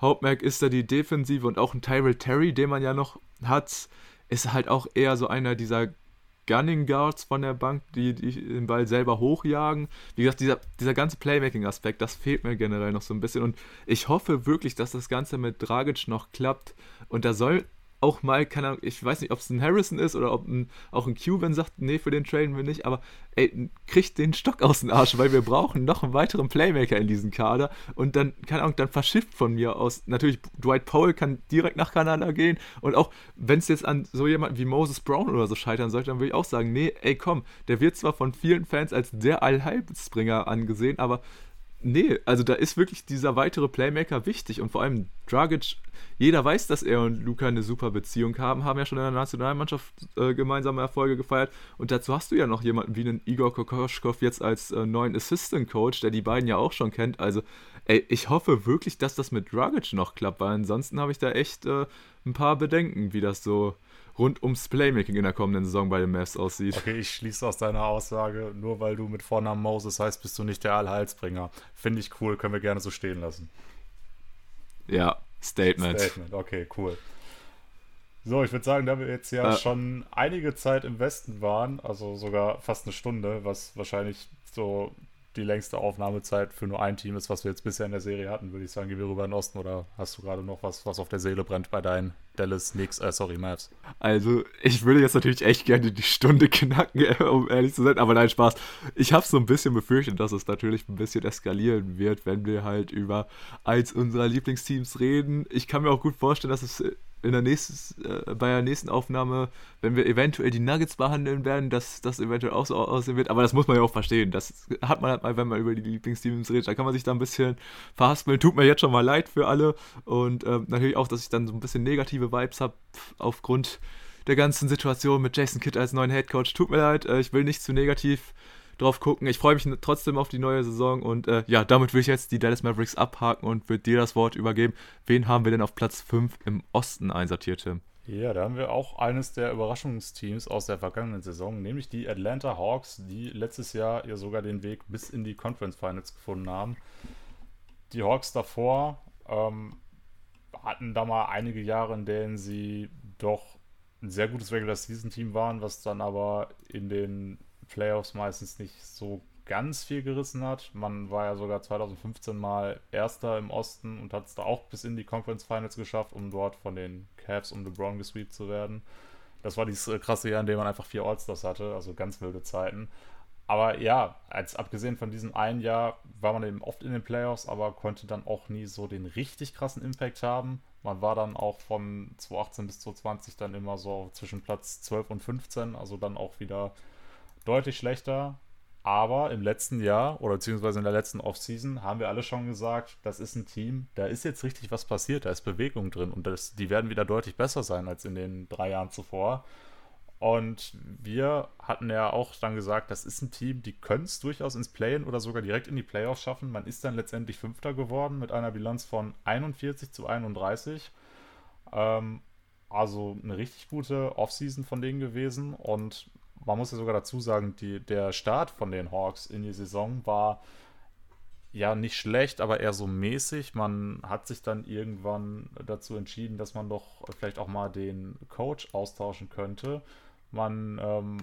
Hauptmerk ist da die Defensive und auch ein Tyrell Terry, den man ja noch hat, ist halt auch eher so einer dieser Gunning Guards von der Bank, die, die den Ball selber hochjagen. Wie gesagt, dieser, dieser ganze Playmaking-Aspekt, das fehlt mir generell noch so ein bisschen. Und ich hoffe wirklich, dass das Ganze mit Dragic noch klappt. Und da soll auch mal, keine Ahnung, ich weiß nicht, ob es ein Harrison ist oder ob ein, auch ein Cuban sagt, nee, für den traden wir nicht, aber ey, kriegt den Stock aus dem Arsch, weil wir brauchen noch einen weiteren Playmaker in diesem Kader und dann, keine Ahnung, dann verschifft von mir aus, natürlich, Dwight Powell kann direkt nach Kanada gehen und auch, wenn es jetzt an so jemanden wie Moses Brown oder so scheitern sollte, dann würde ich auch sagen, nee, ey, komm, der wird zwar von vielen Fans als der Allheilsbringer angesehen, aber nee, also da ist wirklich dieser weitere Playmaker wichtig und vor allem Dragic, jeder weiß, dass er und Luca eine super Beziehung haben, haben ja schon in der Nationalmannschaft äh, gemeinsame Erfolge gefeiert. Und dazu hast du ja noch jemanden wie einen Igor Kokoschkov jetzt als äh, neuen Assistant Coach, der die beiden ja auch schon kennt, also ey, ich hoffe wirklich, dass das mit Dragic noch klappt, weil ansonsten habe ich da echt äh, ein paar Bedenken, wie das so rund ums Playmaking in der kommenden Saison bei den Mavs aussieht. Okay, ich schließe aus deiner Aussage, nur weil du mit Vornamen Moses heißt, bist du nicht der Allheilsbringer. Finde ich cool, können wir gerne so stehen lassen. Ja, Statement. Statement, okay, cool. So, ich würde sagen, da wir jetzt ja äh, schon einige Zeit im Westen waren, also sogar fast eine Stunde, was wahrscheinlich so die längste Aufnahmezeit für nur ein Team ist, was wir jetzt bisher in der Serie hatten, würde ich sagen, gehen wir rüber in den Osten oder hast du gerade noch was, was auf der Seele brennt bei deinen Dallas Knicks, äh, sorry, Mavs? Also, ich würde jetzt natürlich echt gerne die Stunde knacken, um ehrlich zu sein, aber nein, Spaß. Ich habe so ein bisschen befürchtet, dass es natürlich ein bisschen eskalieren wird, wenn wir halt über eins unserer Lieblingsteams reden. Ich kann mir auch gut vorstellen, dass es in der nächsten, äh, bei der nächsten Aufnahme, wenn wir eventuell die Nuggets behandeln werden, dass das eventuell auch so aussehen wird. Aber das muss man ja auch verstehen. Das hat man halt mal, wenn man über die Lieblingsteams redet. Da kann man sich da ein bisschen verhaspeln. Tut mir jetzt schon mal leid für alle. Und äh, natürlich auch, dass ich dann so ein bisschen negative Vibes habe aufgrund der ganzen Situation mit Jason Kidd als neuen Headcoach. Tut mir leid, äh, ich will nicht zu negativ drauf gucken. Ich freue mich trotzdem auf die neue Saison und äh, ja, damit will ich jetzt die Dallas Mavericks abhaken und würde dir das Wort übergeben. Wen haben wir denn auf Platz 5 im Osten einsortiert, Tim? Ja, da haben wir auch eines der Überraschungsteams aus der vergangenen Saison, nämlich die Atlanta Hawks, die letztes Jahr ja sogar den Weg bis in die Conference Finals gefunden haben. Die Hawks davor ähm, hatten da mal einige Jahre, in denen sie doch ein sehr gutes Regular Season Team waren, was dann aber in den Playoffs meistens nicht so ganz viel gerissen hat. Man war ja sogar 2015 mal Erster im Osten und hat es da auch bis in die Conference Finals geschafft, um dort von den Cavs um LeBron gesweept zu werden. Das war dieses äh, krasse Jahr, in dem man einfach vier All-Stars hatte, also ganz wilde Zeiten. Aber ja, als abgesehen von diesem einen Jahr war man eben oft in den Playoffs, aber konnte dann auch nie so den richtig krassen Impact haben. Man war dann auch von 2018 bis 2020 dann immer so zwischen Platz 12 und 15, also dann auch wieder deutlich schlechter. Aber im letzten Jahr oder beziehungsweise in der letzten Offseason haben wir alle schon gesagt, das ist ein Team, da ist jetzt richtig was passiert, da ist Bewegung drin und das, die werden wieder deutlich besser sein als in den drei Jahren zuvor. Und wir hatten ja auch dann gesagt, das ist ein Team, die können es durchaus ins Play-In oder sogar direkt in die Playoffs schaffen. Man ist dann letztendlich Fünfter geworden mit einer Bilanz von 41 zu 31. Ähm, also eine richtig gute Offseason von denen gewesen und man muss ja sogar dazu sagen, die, der Start von den Hawks in die Saison war ja nicht schlecht, aber eher so mäßig. Man hat sich dann irgendwann dazu entschieden, dass man doch vielleicht auch mal den Coach austauschen könnte. Man ähm,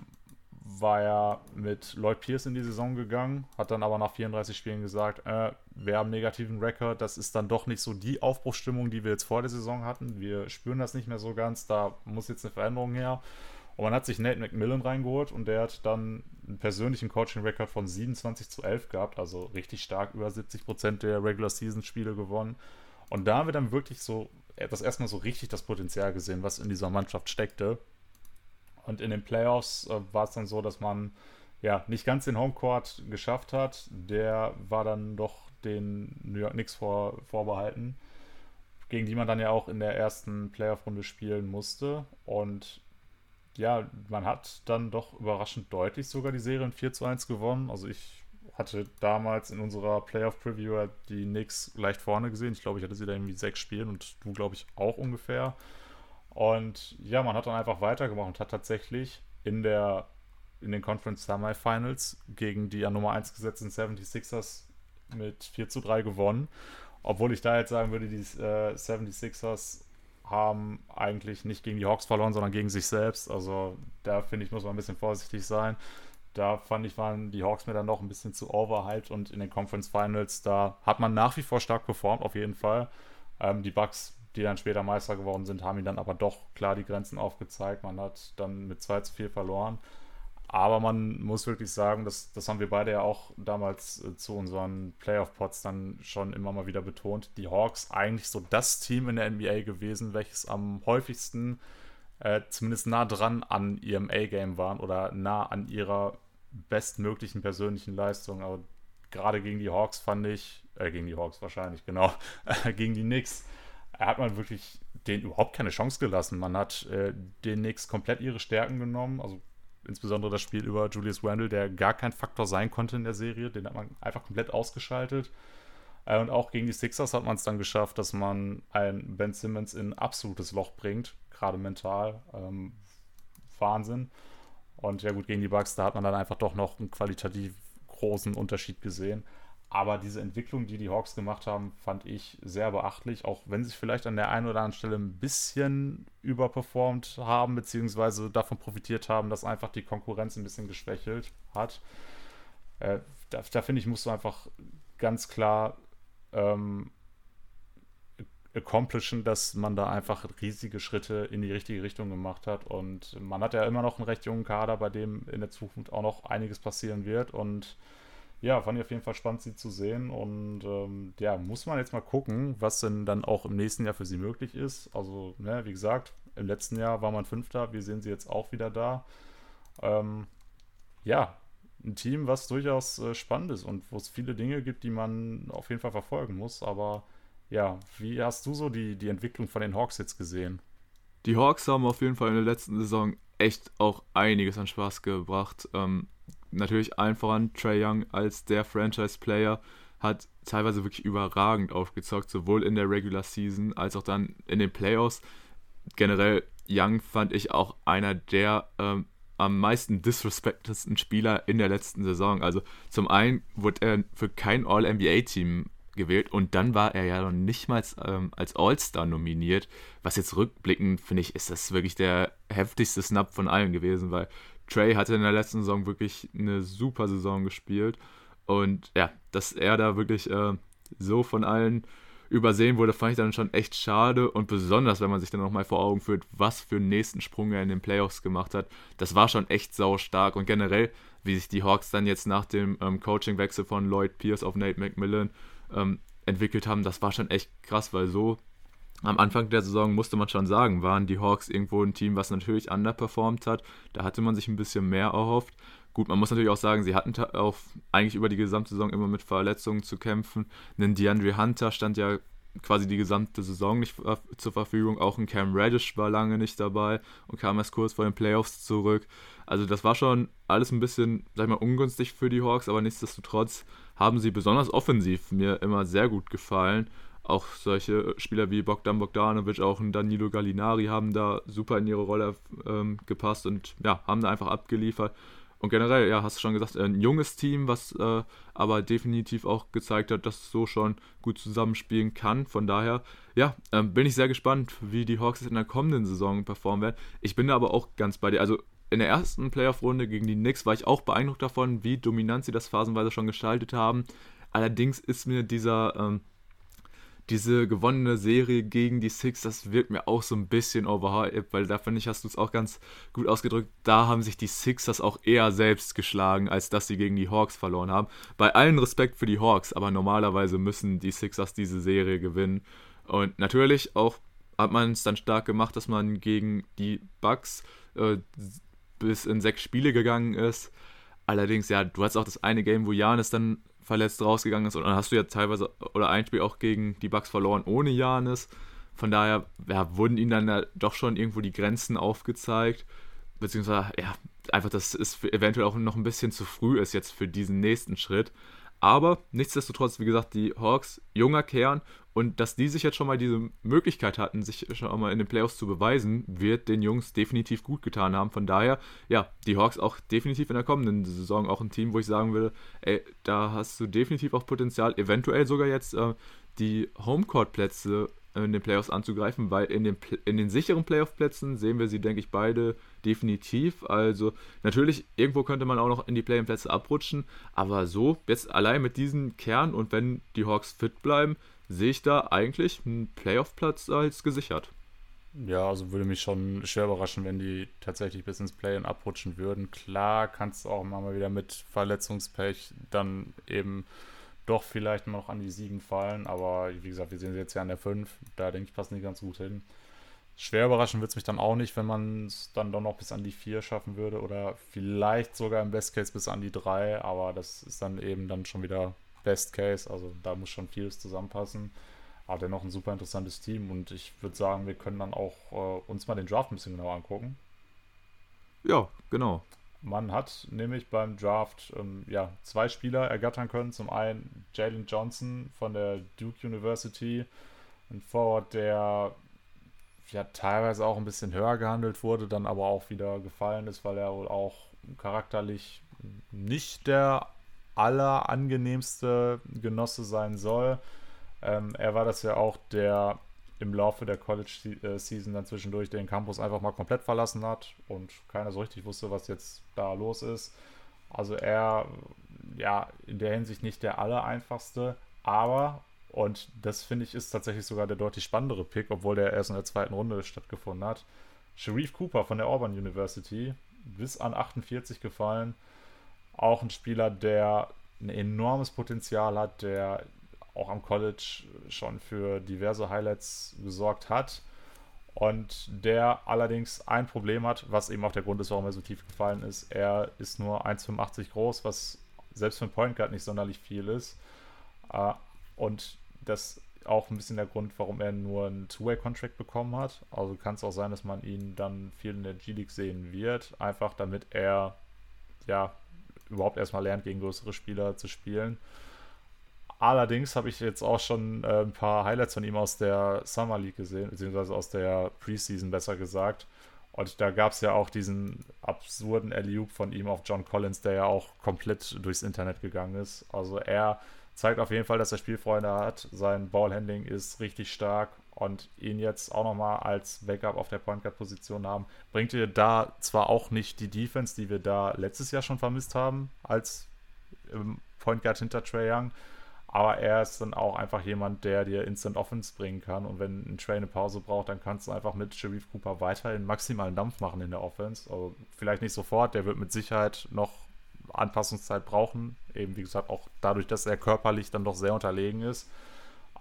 war ja mit Lloyd Pierce in die Saison gegangen, hat dann aber nach 34 Spielen gesagt, äh, wir haben einen negativen Rekord, das ist dann doch nicht so die Aufbruchsstimmung, die wir jetzt vor der Saison hatten. Wir spüren das nicht mehr so ganz, da muss jetzt eine Veränderung her. Und man hat sich Nate McMillan reingeholt und der hat dann einen persönlichen Coaching-Record von 27 zu 11 gehabt, also richtig stark über 70 Prozent der Regular-Season-Spiele gewonnen. Und da haben wir dann wirklich so das erstmal so richtig das Potenzial gesehen, was in dieser Mannschaft steckte. Und in den Playoffs äh, war es dann so, dass man ja nicht ganz den Homecourt geschafft hat. Der war dann doch den New York Knicks vor, vorbehalten, gegen die man dann ja auch in der ersten Playoff-Runde spielen musste. Und ja, man hat dann doch überraschend deutlich sogar die Serien 4 zu 1 gewonnen. Also ich hatte damals in unserer Playoff-Preview die Knicks leicht vorne gesehen. Ich glaube, ich hatte sie da irgendwie sechs Spielen und du, glaube ich, auch ungefähr. Und ja, man hat dann einfach weitergemacht und hat tatsächlich in der in den Conference Semifinals gegen die an Nummer 1 gesetzten 76ers mit 4 zu 3 gewonnen. Obwohl ich da jetzt sagen würde, die äh, 76ers haben eigentlich nicht gegen die Hawks verloren, sondern gegen sich selbst. Also da finde ich, muss man ein bisschen vorsichtig sein. Da fand ich, waren die Hawks mir dann noch ein bisschen zu overhyped und in den Conference Finals, da hat man nach wie vor stark performt, auf jeden Fall. Ähm, die Bucks, die dann später Meister geworden sind, haben ihnen dann aber doch klar die Grenzen aufgezeigt. Man hat dann mit 2 zu 4 verloren. Aber man muss wirklich sagen, das, das haben wir beide ja auch damals äh, zu unseren Playoff-Pots dann schon immer mal wieder betont. Die Hawks eigentlich so das Team in der NBA gewesen, welches am häufigsten äh, zumindest nah dran an ihrem A-Game waren oder nah an ihrer bestmöglichen persönlichen Leistung. Aber gerade gegen die Hawks fand ich, äh, gegen die Hawks wahrscheinlich, genau, gegen die Knicks, hat man wirklich denen überhaupt keine Chance gelassen. Man hat äh, den Knicks komplett ihre Stärken genommen, also insbesondere das Spiel über Julius Randle, der gar kein Faktor sein konnte in der Serie. Den hat man einfach komplett ausgeschaltet. Äh, und auch gegen die Sixers hat man es dann geschafft, dass man einen Ben Simmons in ein absolutes Loch bringt, gerade mental. Ähm, Wahnsinn. Und ja gut, gegen die Bucks, da hat man dann einfach doch noch einen qualitativ großen Unterschied gesehen. Aber diese Entwicklung, die die Hawks gemacht haben, fand ich sehr beachtlich, auch wenn sie vielleicht an der einen oder anderen Stelle ein bisschen überperformt haben, beziehungsweise davon profitiert haben, dass einfach die Konkurrenz ein bisschen geschwächelt hat. Äh, da, da finde ich, musst du einfach ganz klar ähm, accomplishen, dass man da einfach riesige Schritte in die richtige Richtung gemacht hat. Und man hat ja immer noch einen recht jungen Kader, bei dem in der Zukunft auch noch einiges passieren wird. Und ja, fand ich auf jeden Fall spannend, sie zu sehen. Und ähm, ja, muss man jetzt mal gucken, was denn dann auch im nächsten Jahr für sie möglich ist. Also, ne, wie gesagt, im letzten Jahr war man Fünfter, wir sehen sie jetzt auch wieder da. Ähm, ja, ein Team, was durchaus äh, spannend ist und wo es viele Dinge gibt, die man auf jeden Fall verfolgen muss. Aber ja, wie hast du so die, die Entwicklung von den Hawks jetzt gesehen? Die Hawks haben auf jeden Fall in der letzten Saison echt auch einiges an Spaß gebracht. Ähm, natürlich allen voran Trey Young als der Franchise-Player hat teilweise wirklich überragend aufgezockt, sowohl in der Regular Season als auch dann in den Playoffs. Generell Young fand ich auch einer der ähm, am meisten disrespectesten Spieler in der letzten Saison. Also zum einen wurde er für kein All-NBA-Team gewählt und dann war er ja noch nicht mal ähm, als All-Star nominiert. Was jetzt rückblickend finde ich, ist das wirklich der heftigste Snap von allen gewesen, weil Trey hatte in der letzten Saison wirklich eine super Saison gespielt. Und ja, dass er da wirklich äh, so von allen übersehen wurde, fand ich dann schon echt schade. Und besonders, wenn man sich dann nochmal vor Augen führt, was für einen nächsten Sprung er in den Playoffs gemacht hat, das war schon echt sau stark. Und generell, wie sich die Hawks dann jetzt nach dem ähm, Coachingwechsel von Lloyd Pierce auf Nate McMillan ähm, entwickelt haben, das war schon echt krass, weil so am Anfang der Saison musste man schon sagen, waren die Hawks irgendwo ein Team, was natürlich underperformt hat. Da hatte man sich ein bisschen mehr erhofft. Gut, man muss natürlich auch sagen, sie hatten auch eigentlich über die gesamte Saison immer mit Verletzungen zu kämpfen. Denn DeAndre Hunter stand ja quasi die gesamte Saison nicht zur Verfügung. Auch ein Cam Reddish war lange nicht dabei und kam erst kurz vor den Playoffs zurück. Also das war schon alles ein bisschen, sag ich mal, ungünstig für die Hawks, aber nichtsdestotrotz haben sie besonders offensiv mir immer sehr gut gefallen auch solche Spieler wie Bogdan Bogdanovic, auch ein Danilo Gallinari haben da super in ihre Rolle ähm, gepasst und ja, haben da einfach abgeliefert. Und generell, ja, hast du schon gesagt, ein junges Team, was äh, aber definitiv auch gezeigt hat, dass es so schon gut zusammenspielen kann. Von daher, ja, ähm, bin ich sehr gespannt, wie die Hawks in der kommenden Saison performen werden. Ich bin da aber auch ganz bei dir. Also in der ersten Playoff-Runde gegen die Knicks war ich auch beeindruckt davon, wie dominant sie das phasenweise schon gestaltet haben. Allerdings ist mir dieser ähm, diese gewonnene Serie gegen die Six, das wirkt mir auch so ein bisschen overhyped, weil da finde ich, hast du es auch ganz gut ausgedrückt, da haben sich die Sixers auch eher selbst geschlagen, als dass sie gegen die Hawks verloren haben. Bei allen Respekt für die Hawks, aber normalerweise müssen die Sixers diese Serie gewinnen. Und natürlich auch hat man es dann stark gemacht, dass man gegen die Bucks äh, bis in sechs Spiele gegangen ist. Allerdings, ja, du hast auch das eine Game, wo Janis dann verletzt rausgegangen ist. Und dann hast du ja teilweise oder ein Spiel auch gegen die Bucks verloren ohne Janis. Von daher ja, wurden ihnen dann ja doch schon irgendwo die Grenzen aufgezeigt. Beziehungsweise, ja, einfach, dass es eventuell auch noch ein bisschen zu früh ist jetzt für diesen nächsten Schritt. Aber nichtsdestotrotz, wie gesagt, die Hawks, junger Kern und dass die sich jetzt schon mal diese Möglichkeit hatten, sich schon mal in den Playoffs zu beweisen, wird den Jungs definitiv gut getan haben. Von daher, ja, die Hawks auch definitiv in der kommenden Saison auch ein Team, wo ich sagen will, ey, da hast du definitiv auch Potenzial, eventuell sogar jetzt äh, die Homecourt-Plätze in den Playoffs anzugreifen, weil in den, in den sicheren Playoff-Plätzen sehen wir sie, denke ich, beide definitiv. Also natürlich, irgendwo könnte man auch noch in die Play-in-Plätze abrutschen, aber so, jetzt allein mit diesem Kern und wenn die Hawks fit bleiben, sehe ich da eigentlich einen Playoff-Platz als gesichert. Ja, also würde mich schon schwer überraschen, wenn die tatsächlich bis ins Play-in abrutschen würden. Klar, kannst du auch mal wieder mit Verletzungspech dann eben doch vielleicht noch an die 7 fallen, aber wie gesagt, wir sehen sie jetzt ja an der 5. Da denke ich, passen die ganz gut hin. Schwer überraschen wird es mich dann auch nicht, wenn man es dann doch noch bis an die 4 schaffen würde oder vielleicht sogar im Best Case bis an die 3, aber das ist dann eben dann schon wieder Best Case, also da muss schon vieles zusammenpassen. Aber dennoch ein super interessantes Team und ich würde sagen, wir können dann auch äh, uns mal den Draft ein bisschen genauer angucken. Ja, genau. Man hat nämlich beim Draft ähm, ja, zwei Spieler ergattern können. Zum einen Jalen Johnson von der Duke University, ein Forward, der ja teilweise auch ein bisschen höher gehandelt wurde, dann aber auch wieder gefallen ist, weil er wohl auch charakterlich nicht der allerangenehmste Genosse sein soll. Ähm, er war das ja auch, der im Laufe der College-Season dann zwischendurch den Campus einfach mal komplett verlassen hat und keiner so richtig wusste, was jetzt da los ist. Also er, ja, in der Hinsicht nicht der allereinfachste, aber, und das finde ich ist tatsächlich sogar der deutlich spannendere Pick, obwohl der erst in der zweiten Runde stattgefunden hat. Sharif Cooper von der Auburn University, bis an 48 gefallen. Auch ein Spieler, der ein enormes Potenzial hat, der auch am College schon für diverse Highlights gesorgt hat. Und der allerdings ein Problem hat, was eben auch der Grund ist, warum er so tief gefallen ist. Er ist nur 1,85 groß, was selbst für einen Point Guard nicht sonderlich viel ist. Äh, und das auch ein bisschen der Grund, warum er nur einen Two-Way-Contract bekommen hat. Also kann es auch sein, dass man ihn dann viel in der G-League sehen wird. Einfach damit er ja überhaupt erstmal lernt, gegen größere Spieler zu spielen. Allerdings habe ich jetzt auch schon äh, ein paar Highlights von ihm aus der Summer League gesehen, beziehungsweise aus der Preseason besser gesagt. Und da gab es ja auch diesen absurden alley von ihm auf John Collins, der ja auch komplett durchs Internet gegangen ist. Also er zeigt auf jeden Fall, dass er Spielfreunde hat. Sein Ballhandling ist richtig stark und ihn jetzt auch nochmal als Backup auf der Point Guard Position haben, bringt ihr da zwar auch nicht die Defense, die wir da letztes Jahr schon vermisst haben, als ähm, Point Guard hinter Trey Young, aber er ist dann auch einfach jemand, der dir Instant Offense bringen kann. Und wenn ein Trey eine Pause braucht, dann kannst du einfach mit Sharif Cooper weiterhin maximalen Dampf machen in der Offense. Also vielleicht nicht sofort, der wird mit Sicherheit noch Anpassungszeit brauchen. Eben wie gesagt, auch dadurch, dass er körperlich dann doch sehr unterlegen ist.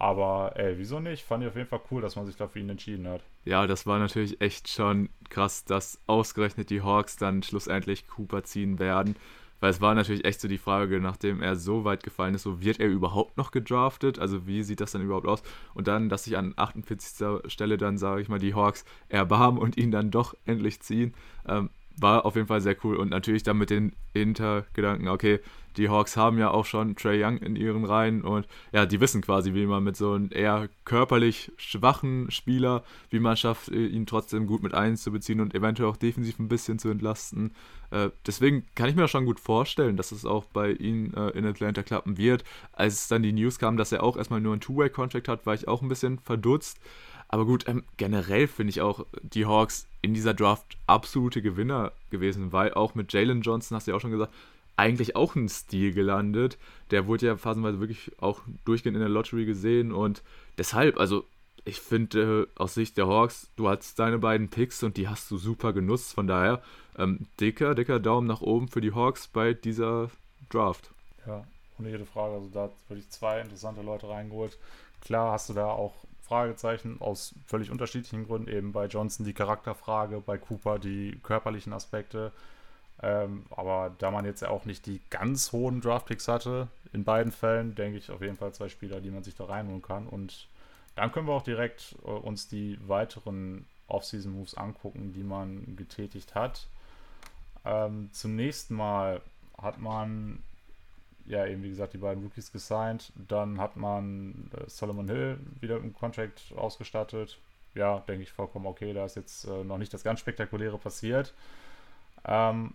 Aber ey, wieso nicht? Fand ich auf jeden Fall cool, dass man sich da für ihn entschieden hat. Ja, das war natürlich echt schon krass, dass ausgerechnet die Hawks dann schlussendlich Cooper ziehen werden. Weil es war natürlich echt so die Frage, nachdem er so weit gefallen ist, so wird er überhaupt noch gedraftet? Also wie sieht das dann überhaupt aus? Und dann, dass sich an 48. Stelle dann, sage ich mal, die Hawks erbarmen und ihn dann doch endlich ziehen, ähm, war auf jeden Fall sehr cool. Und natürlich dann mit den Hintergedanken, okay, die Hawks haben ja auch schon Trey Young in ihren Reihen und ja, die wissen quasi, wie man mit so einem eher körperlich schwachen Spieler, wie man schafft, äh, ihn trotzdem gut mit einzubeziehen und eventuell auch defensiv ein bisschen zu entlasten. Äh, deswegen kann ich mir schon gut vorstellen, dass es auch bei ihnen äh, in Atlanta klappen wird. Als dann die News kam, dass er auch erstmal nur einen Two-Way-Contract hat, war ich auch ein bisschen verdutzt. Aber gut, ähm, generell finde ich auch die Hawks in dieser Draft absolute Gewinner gewesen, weil auch mit Jalen Johnson, hast du ja auch schon gesagt, eigentlich auch ein Stil gelandet. Der wurde ja phasenweise wirklich auch durchgehend in der Lottery gesehen und deshalb, also ich finde äh, aus Sicht der Hawks, du hast deine beiden Picks und die hast du super genutzt. Von daher, ähm, dicker, dicker Daumen nach oben für die Hawks bei dieser Draft. Ja, ohne jede Frage. Also da würde ich zwei interessante Leute reingeholt. Klar hast du da auch Fragezeichen aus völlig unterschiedlichen Gründen. Eben bei Johnson die Charakterfrage, bei Cooper die körperlichen Aspekte. Ähm, aber da man jetzt ja auch nicht die ganz hohen Draftpicks hatte, in beiden Fällen, denke ich auf jeden Fall zwei Spieler, die man sich da reinholen kann. Und dann können wir auch direkt äh, uns die weiteren Off-Season-Moves angucken, die man getätigt hat. Ähm, zunächst mal hat man ja eben wie gesagt die beiden Rookies gesigned. Dann hat man äh, Solomon Hill wieder im Contract ausgestattet. Ja, denke ich vollkommen okay. Da ist jetzt äh, noch nicht das ganz Spektakuläre passiert. Ähm,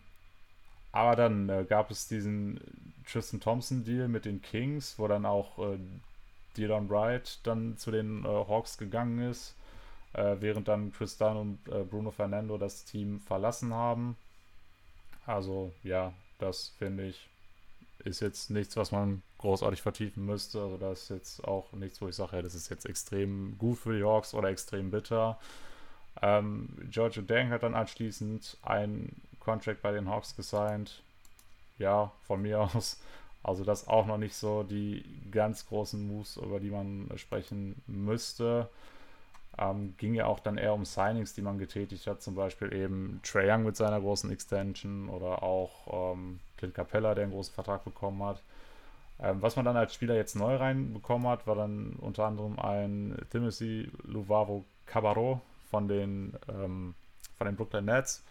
aber dann äh, gab es diesen Tristan Thompson-Deal mit den Kings, wo dann auch äh, Dylan Wright dann zu den äh, Hawks gegangen ist, äh, während dann Dunn und äh, Bruno Fernando das Team verlassen haben. Also ja, das finde ich ist jetzt nichts, was man großartig vertiefen müsste. Also das ist jetzt auch nichts, wo ich sage, ja, das ist jetzt extrem gut für die Hawks oder extrem bitter. Ähm, Giorgio Dang hat dann anschließend einen Contract bei den Hawks gesigned. Ja, von mir aus. Also das auch noch nicht so die ganz großen Moves, über die man sprechen müsste. Ähm, ging ja auch dann eher um Signings, die man getätigt hat, zum Beispiel eben Trae Young mit seiner großen Extension oder auch ähm, Clint Capella, der einen großen Vertrag bekommen hat. Ähm, was man dann als Spieler jetzt neu reinbekommen hat, war dann unter anderem ein Timothy Luvavo Cabarro von den, ähm, von den Brooklyn Nets.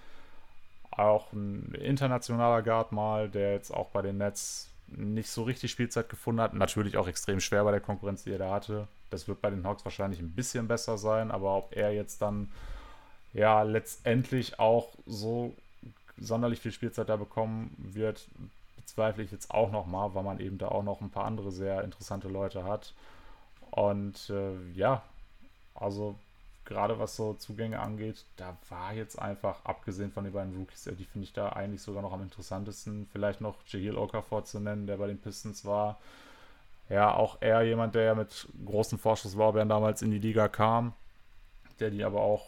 Auch ein internationaler Guard mal, der jetzt auch bei den Nets nicht so richtig Spielzeit gefunden hat. Natürlich auch extrem schwer bei der Konkurrenz, die er da hatte. Das wird bei den Hawks wahrscheinlich ein bisschen besser sein, aber ob er jetzt dann ja letztendlich auch so sonderlich viel Spielzeit da bekommen wird, bezweifle ich jetzt auch nochmal, weil man eben da auch noch ein paar andere sehr interessante Leute hat. Und äh, ja, also gerade was so Zugänge angeht, da war jetzt einfach, abgesehen von den beiden Rookies, die finde ich da eigentlich sogar noch am interessantesten. Vielleicht noch Jahil Okafor zu nennen, der bei den Pistons war ja, auch eher jemand, der ja mit großen Vorschusslorbeeren damals in die Liga kam, der die aber auch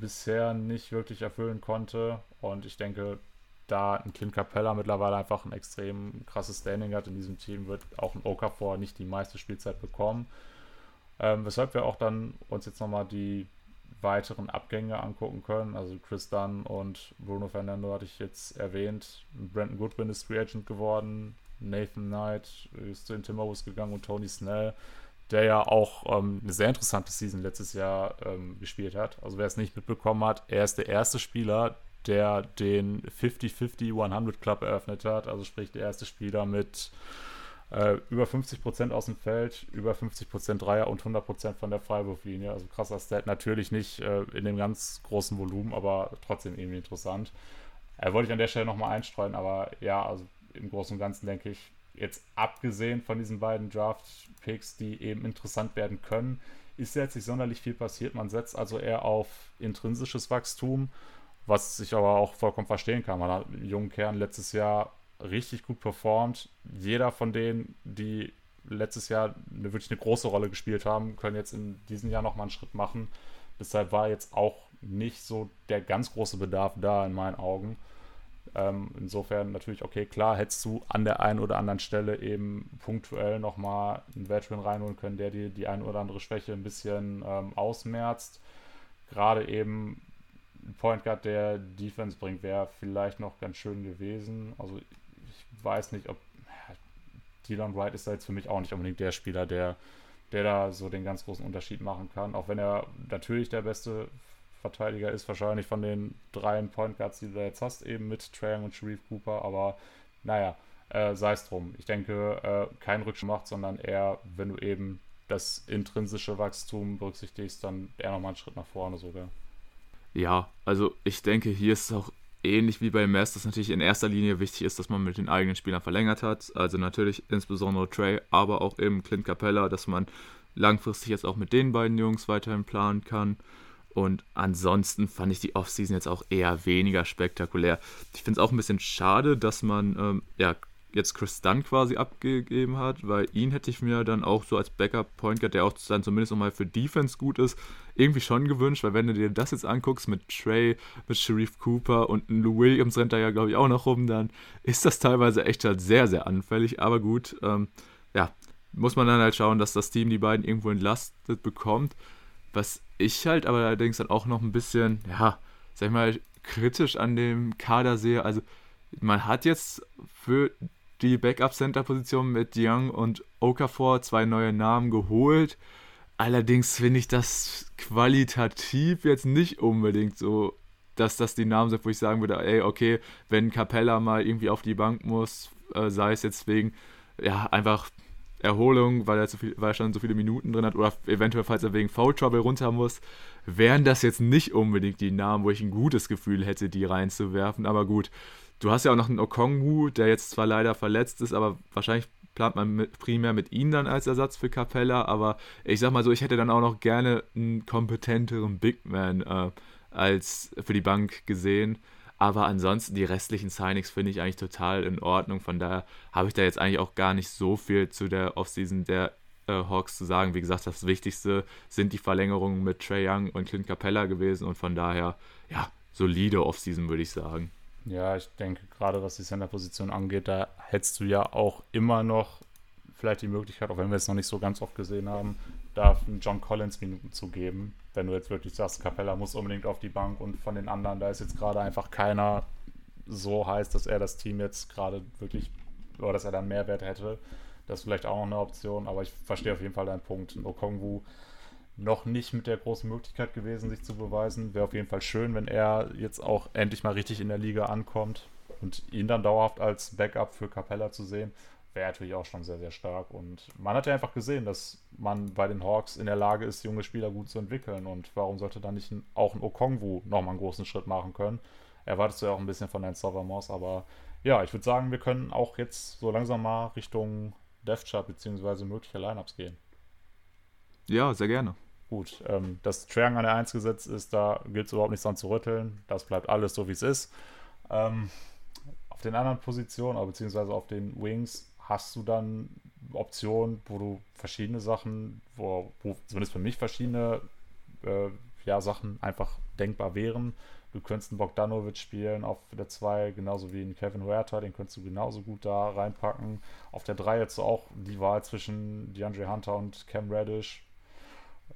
bisher nicht wirklich erfüllen konnte. Und ich denke, da ein Clint Capella mittlerweile einfach ein extrem krasses Standing hat in diesem Team, wird auch ein Okafor nicht die meiste Spielzeit bekommen. Ähm, weshalb wir auch dann uns jetzt nochmal die weiteren Abgänge angucken können. Also Chris Dunn und Bruno Fernando hatte ich jetzt erwähnt. Brandon Goodwin ist Free Agent geworden. Nathan Knight ist zu den Timberwolves gegangen und Tony Snell, der ja auch ähm, eine sehr interessante Season letztes Jahr ähm, gespielt hat. Also wer es nicht mitbekommen hat, er ist der erste Spieler, der den 50-50-100 Club eröffnet hat. Also sprich der erste Spieler mit äh, über 50% aus dem Feld, über 50% Dreier und 100% von der Freiwurflinie. Also krasser Stat. Natürlich nicht äh, in dem ganz großen Volumen, aber trotzdem irgendwie interessant. Äh, wollte ich an der Stelle nochmal einstreuen, aber ja, also im Großen und Ganzen denke ich, jetzt abgesehen von diesen beiden Draft-Picks, die eben interessant werden können, ist jetzt nicht sonderlich viel passiert. Man setzt also eher auf intrinsisches Wachstum, was ich aber auch vollkommen verstehen kann. Man hat einen jungen Kern letztes Jahr richtig gut performt. Jeder von denen, die letztes Jahr eine, wirklich eine große Rolle gespielt haben, können jetzt in diesem Jahr nochmal einen Schritt machen. Deshalb war jetzt auch nicht so der ganz große Bedarf da in meinen Augen. Ähm, insofern natürlich, okay, klar, hättest du an der einen oder anderen Stelle eben punktuell nochmal einen Veteran reinholen können, der dir die eine oder andere Schwäche ein bisschen ähm, ausmerzt. Gerade eben ein Point Guard, der Defense bringt, wäre vielleicht noch ganz schön gewesen. Also weiß nicht, ob Dylan Wright ist da jetzt für mich auch nicht unbedingt der Spieler, der, der da so den ganz großen Unterschied machen kann. Auch wenn er natürlich der beste Verteidiger ist, wahrscheinlich von den drei Point Guards, die du jetzt hast, eben mit Trae und Sharif Cooper, aber naja, äh, sei es drum. Ich denke, äh, kein Rückschritt macht, sondern eher, wenn du eben das intrinsische Wachstum berücksichtigst, dann eher nochmal einen Schritt nach vorne sogar. Ja, also ich denke, hier ist es auch ähnlich wie bei Mess, dass natürlich in erster Linie wichtig ist, dass man mit den eigenen Spielern verlängert hat. Also natürlich insbesondere Trey, aber auch eben Clint Capella, dass man langfristig jetzt auch mit den beiden Jungs weiterhin planen kann. Und ansonsten fand ich die Offseason jetzt auch eher weniger spektakulär. Ich finde es auch ein bisschen schade, dass man ähm, ja, jetzt Chris Dunn quasi abgegeben hat, weil ihn hätte ich mir dann auch so als Backup-Point Guard, der auch dann zumindest nochmal für Defense gut ist, irgendwie schon gewünscht, weil wenn du dir das jetzt anguckst mit Trey, mit Sharif Cooper und Lou Williams rennt da ja, glaube ich, auch noch rum, dann ist das teilweise echt halt sehr, sehr anfällig. Aber gut, ähm, ja, muss man dann halt schauen, dass das Team die beiden irgendwo entlastet bekommt. Was ich halt aber allerdings dann auch noch ein bisschen, ja, sag ich mal, kritisch an dem Kader sehe. Also, man hat jetzt für die Backup-Center-Position mit Young und Okafor zwei neue Namen geholt. Allerdings finde ich das qualitativ jetzt nicht unbedingt so, dass das die Namen sind, wo ich sagen würde, ey, okay, wenn Capella mal irgendwie auf die Bank muss, äh, sei es jetzt wegen, ja, einfach Erholung, weil er, zu viel, weil er schon so viele Minuten drin hat oder eventuell, falls er wegen Foul Trouble runter muss, wären das jetzt nicht unbedingt die Namen, wo ich ein gutes Gefühl hätte, die reinzuwerfen. Aber gut, du hast ja auch noch einen Okongwu, der jetzt zwar leider verletzt ist, aber wahrscheinlich plant man mit, primär mit ihm dann als Ersatz für Capella, aber ich sag mal so, ich hätte dann auch noch gerne einen kompetenteren Big Man äh, als für die Bank gesehen. Aber ansonsten die restlichen Signings finde ich eigentlich total in Ordnung. Von daher habe ich da jetzt eigentlich auch gar nicht so viel zu der Offseason der äh, Hawks zu sagen. Wie gesagt, das Wichtigste sind die Verlängerungen mit Trey Young und Clint Capella gewesen und von daher, ja, solide Offseason würde ich sagen. Ja, ich denke, gerade was die Center-Position angeht, da hättest du ja auch immer noch vielleicht die Möglichkeit, auch wenn wir es noch nicht so ganz oft gesehen haben, da John Collins Minuten zu geben. Wenn du jetzt wirklich sagst, Capella muss unbedingt auf die Bank und von den anderen, da ist jetzt gerade einfach keiner so heiß, dass er das Team jetzt gerade wirklich, oder dass er dann Mehrwert hätte. Das ist vielleicht auch noch eine Option, aber ich verstehe auf jeden Fall deinen Punkt. Okongwu noch nicht mit der großen Möglichkeit gewesen, sich zu beweisen. Wäre auf jeden Fall schön, wenn er jetzt auch endlich mal richtig in der Liga ankommt und ihn dann dauerhaft als Backup für Capella zu sehen, wäre natürlich auch schon sehr, sehr stark. Und man hat ja einfach gesehen, dass man bei den Hawks in der Lage ist, junge Spieler gut zu entwickeln. Und warum sollte dann nicht auch ein Okongwu nochmal einen großen Schritt machen können? Erwartest du ja auch ein bisschen von deinen Server aber ja, ich würde sagen, wir können auch jetzt so langsam mal Richtung Death Chart bzw. mögliche Lineups gehen. Ja, sehr gerne. Gut, ähm, dass Triang an der 1 gesetzt ist, da gilt es überhaupt nichts dran zu rütteln. Das bleibt alles so, wie es ist. Ähm, auf den anderen Positionen, beziehungsweise auf den Wings, hast du dann Optionen, wo du verschiedene Sachen, wo, wo zumindest für mich verschiedene äh, ja, Sachen einfach denkbar wären. Du könntest einen Bogdanovic spielen auf der 2, genauso wie einen Kevin Huerta, den könntest du genauso gut da reinpacken. Auf der 3 jetzt auch die Wahl zwischen DeAndre Hunter und Cam Reddish.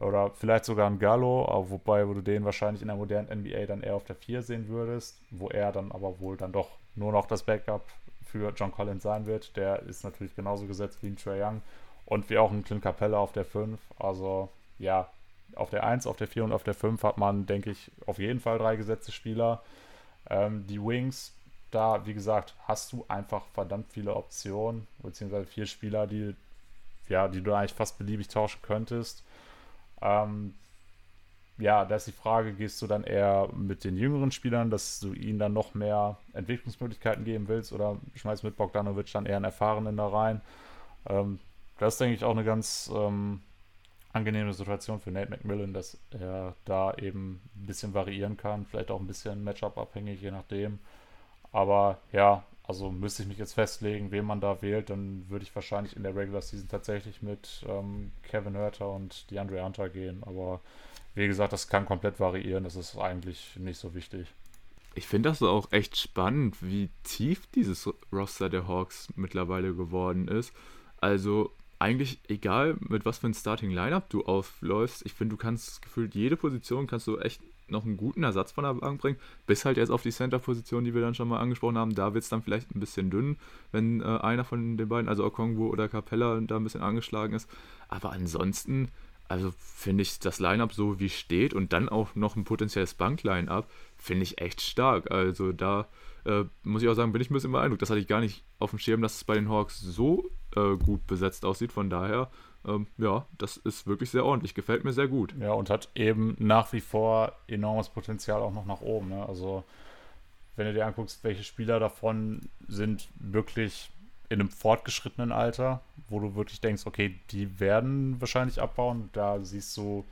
Oder vielleicht sogar ein Gallo, wobei wo du den wahrscheinlich in der modernen NBA dann eher auf der 4 sehen würdest, wo er dann aber wohl dann doch nur noch das Backup für John Collins sein wird. Der ist natürlich genauso gesetzt wie ein Trey Young und wie auch ein Clint Capella auf der 5. Also ja, auf der 1, auf der 4 und auf der 5 hat man, denke ich, auf jeden Fall drei gesetzte Spieler. Ähm, die Wings, da, wie gesagt, hast du einfach verdammt viele Optionen, beziehungsweise vier Spieler, die, ja, die du eigentlich fast beliebig tauschen könntest. Ähm, ja, da ist die Frage, gehst du dann eher mit den jüngeren Spielern, dass du ihnen dann noch mehr Entwicklungsmöglichkeiten geben willst oder schmeißt mit Bogdanovic dann eher einen Erfahrenen da rein? Ähm, das ist, denke ich, auch eine ganz ähm, angenehme Situation für Nate McMillan, dass er da eben ein bisschen variieren kann, vielleicht auch ein bisschen Matchup-abhängig, je nachdem. Aber ja, also müsste ich mich jetzt festlegen, wen man da wählt, dann würde ich wahrscheinlich in der Regular Season tatsächlich mit ähm, Kevin Hurter und DeAndre Hunter gehen. Aber wie gesagt, das kann komplett variieren, das ist eigentlich nicht so wichtig. Ich finde das auch echt spannend, wie tief dieses Roster der Hawks mittlerweile geworden ist. Also eigentlich egal, mit was für ein Starting Lineup du aufläufst, ich finde, du kannst gefühlt jede Position kannst du echt noch einen guten Ersatz von der Bank bringen, bis halt jetzt auf die Center-Position, die wir dann schon mal angesprochen haben. Da wird es dann vielleicht ein bisschen dünn, wenn äh, einer von den beiden, also Okongwu oder Capella, da ein bisschen angeschlagen ist. Aber ansonsten, also finde ich das Line-Up so wie steht und dann auch noch ein potenzielles Bank-Line-Up, finde ich echt stark. Also da äh, muss ich auch sagen, bin ich ein bisschen beeindruckt. Das hatte ich gar nicht auf dem Schirm, dass es bei den Hawks so äh, gut besetzt aussieht. Von daher ähm, ja, das ist wirklich sehr ordentlich. Gefällt mir sehr gut. Ja, und hat eben nach wie vor enormes Potenzial auch noch nach oben. Ne? Also, wenn du dir anguckst, welche Spieler davon sind wirklich in einem fortgeschrittenen Alter, wo du wirklich denkst, okay, die werden wahrscheinlich abbauen. Da siehst du,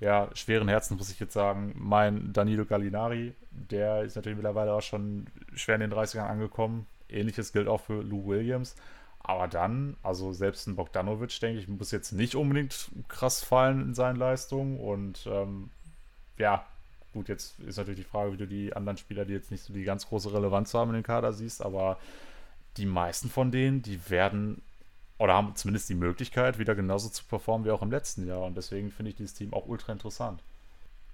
ja, schweren Herzens muss ich jetzt sagen, mein Danilo Gallinari, der ist natürlich mittlerweile auch schon schwer in den 30ern angekommen. Ähnliches gilt auch für Lou Williams. Aber dann, also selbst ein Bogdanovic, denke ich, muss jetzt nicht unbedingt krass fallen in seinen Leistungen. Und ähm, ja, gut, jetzt ist natürlich die Frage, wie du die anderen Spieler, die jetzt nicht so die ganz große Relevanz haben in den Kader siehst, aber die meisten von denen, die werden oder haben zumindest die Möglichkeit, wieder genauso zu performen wie auch im letzten Jahr. Und deswegen finde ich dieses Team auch ultra interessant.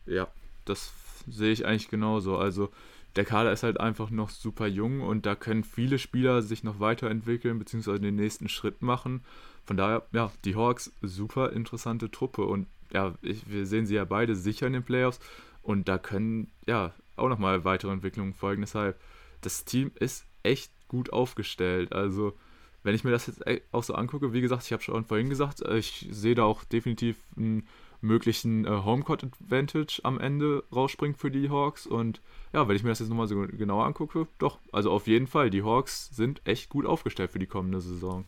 Ja, das sehe ich eigentlich genauso. Also der Kader ist halt einfach noch super jung und da können viele Spieler sich noch weiterentwickeln bzw. den nächsten Schritt machen. Von daher, ja, die Hawks, super interessante Truppe und ja, ich, wir sehen sie ja beide sicher in den Playoffs und da können ja auch nochmal weitere Entwicklungen folgen. Deshalb, das Team ist echt gut aufgestellt. Also, wenn ich mir das jetzt auch so angucke, wie gesagt, ich habe schon vorhin gesagt, ich sehe da auch definitiv einen möglichen äh, Homecourt Advantage am Ende rausspringt für die Hawks. Und ja, wenn ich mir das jetzt nochmal so genauer angucke, doch, also auf jeden Fall, die Hawks sind echt gut aufgestellt für die kommende Saison.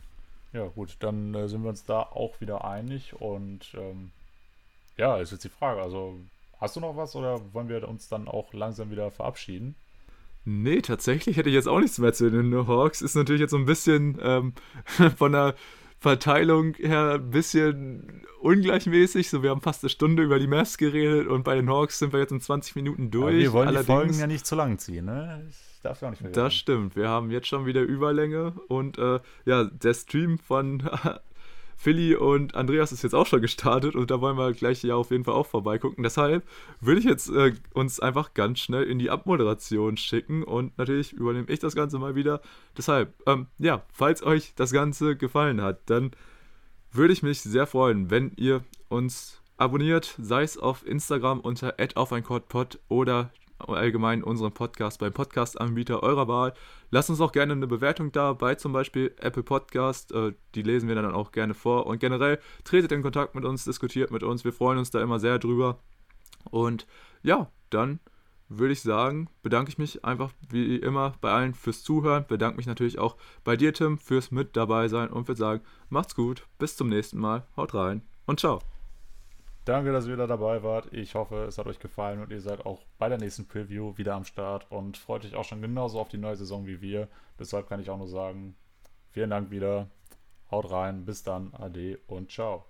Ja, gut, dann äh, sind wir uns da auch wieder einig und ähm, ja, ist jetzt die Frage. Also, hast du noch was oder wollen wir uns dann auch langsam wieder verabschieden? Nee, tatsächlich hätte ich jetzt auch nichts mehr zu den Hawks. Ist natürlich jetzt so ein bisschen ähm, von der Verteilung her ein bisschen ungleichmäßig. So, wir haben fast eine Stunde über die Mavs geredet und bei den Hawks sind wir jetzt in 20 Minuten durch. Aber wir wollen Allerdings, die Folgen ja nicht zu lang ziehen, ne? Ich darf ja auch nicht vergessen. Das stimmt. Wir haben jetzt schon wieder Überlänge und äh, ja, der Stream von Philly und Andreas ist jetzt auch schon gestartet und da wollen wir gleich ja auf jeden Fall auch vorbeigucken. Deshalb würde ich jetzt äh, uns einfach ganz schnell in die Abmoderation schicken und natürlich übernehme ich das Ganze mal wieder. Deshalb, ähm, ja, falls euch das Ganze gefallen hat, dann würde ich mich sehr freuen, wenn ihr uns abonniert, sei es auf Instagram unter @aufeinquadpod oder allgemein unseren Podcast beim Podcast-Anbieter eurer Wahl. Lasst uns auch gerne eine Bewertung da bei zum Beispiel Apple Podcast. Äh, die lesen wir dann auch gerne vor. Und generell tretet in Kontakt mit uns, diskutiert mit uns. Wir freuen uns da immer sehr drüber. Und ja, dann würde ich sagen, bedanke ich mich einfach wie immer bei allen fürs Zuhören. Bedanke mich natürlich auch bei dir, Tim, fürs mit dabei sein und würde sagen, macht's gut, bis zum nächsten Mal, haut rein und ciao. Danke, dass ihr wieder dabei wart. Ich hoffe, es hat euch gefallen und ihr seid auch bei der nächsten Preview wieder am Start und freut euch auch schon genauso auf die neue Saison wie wir. Deshalb kann ich auch nur sagen, vielen Dank wieder. Haut rein, bis dann, ade und ciao.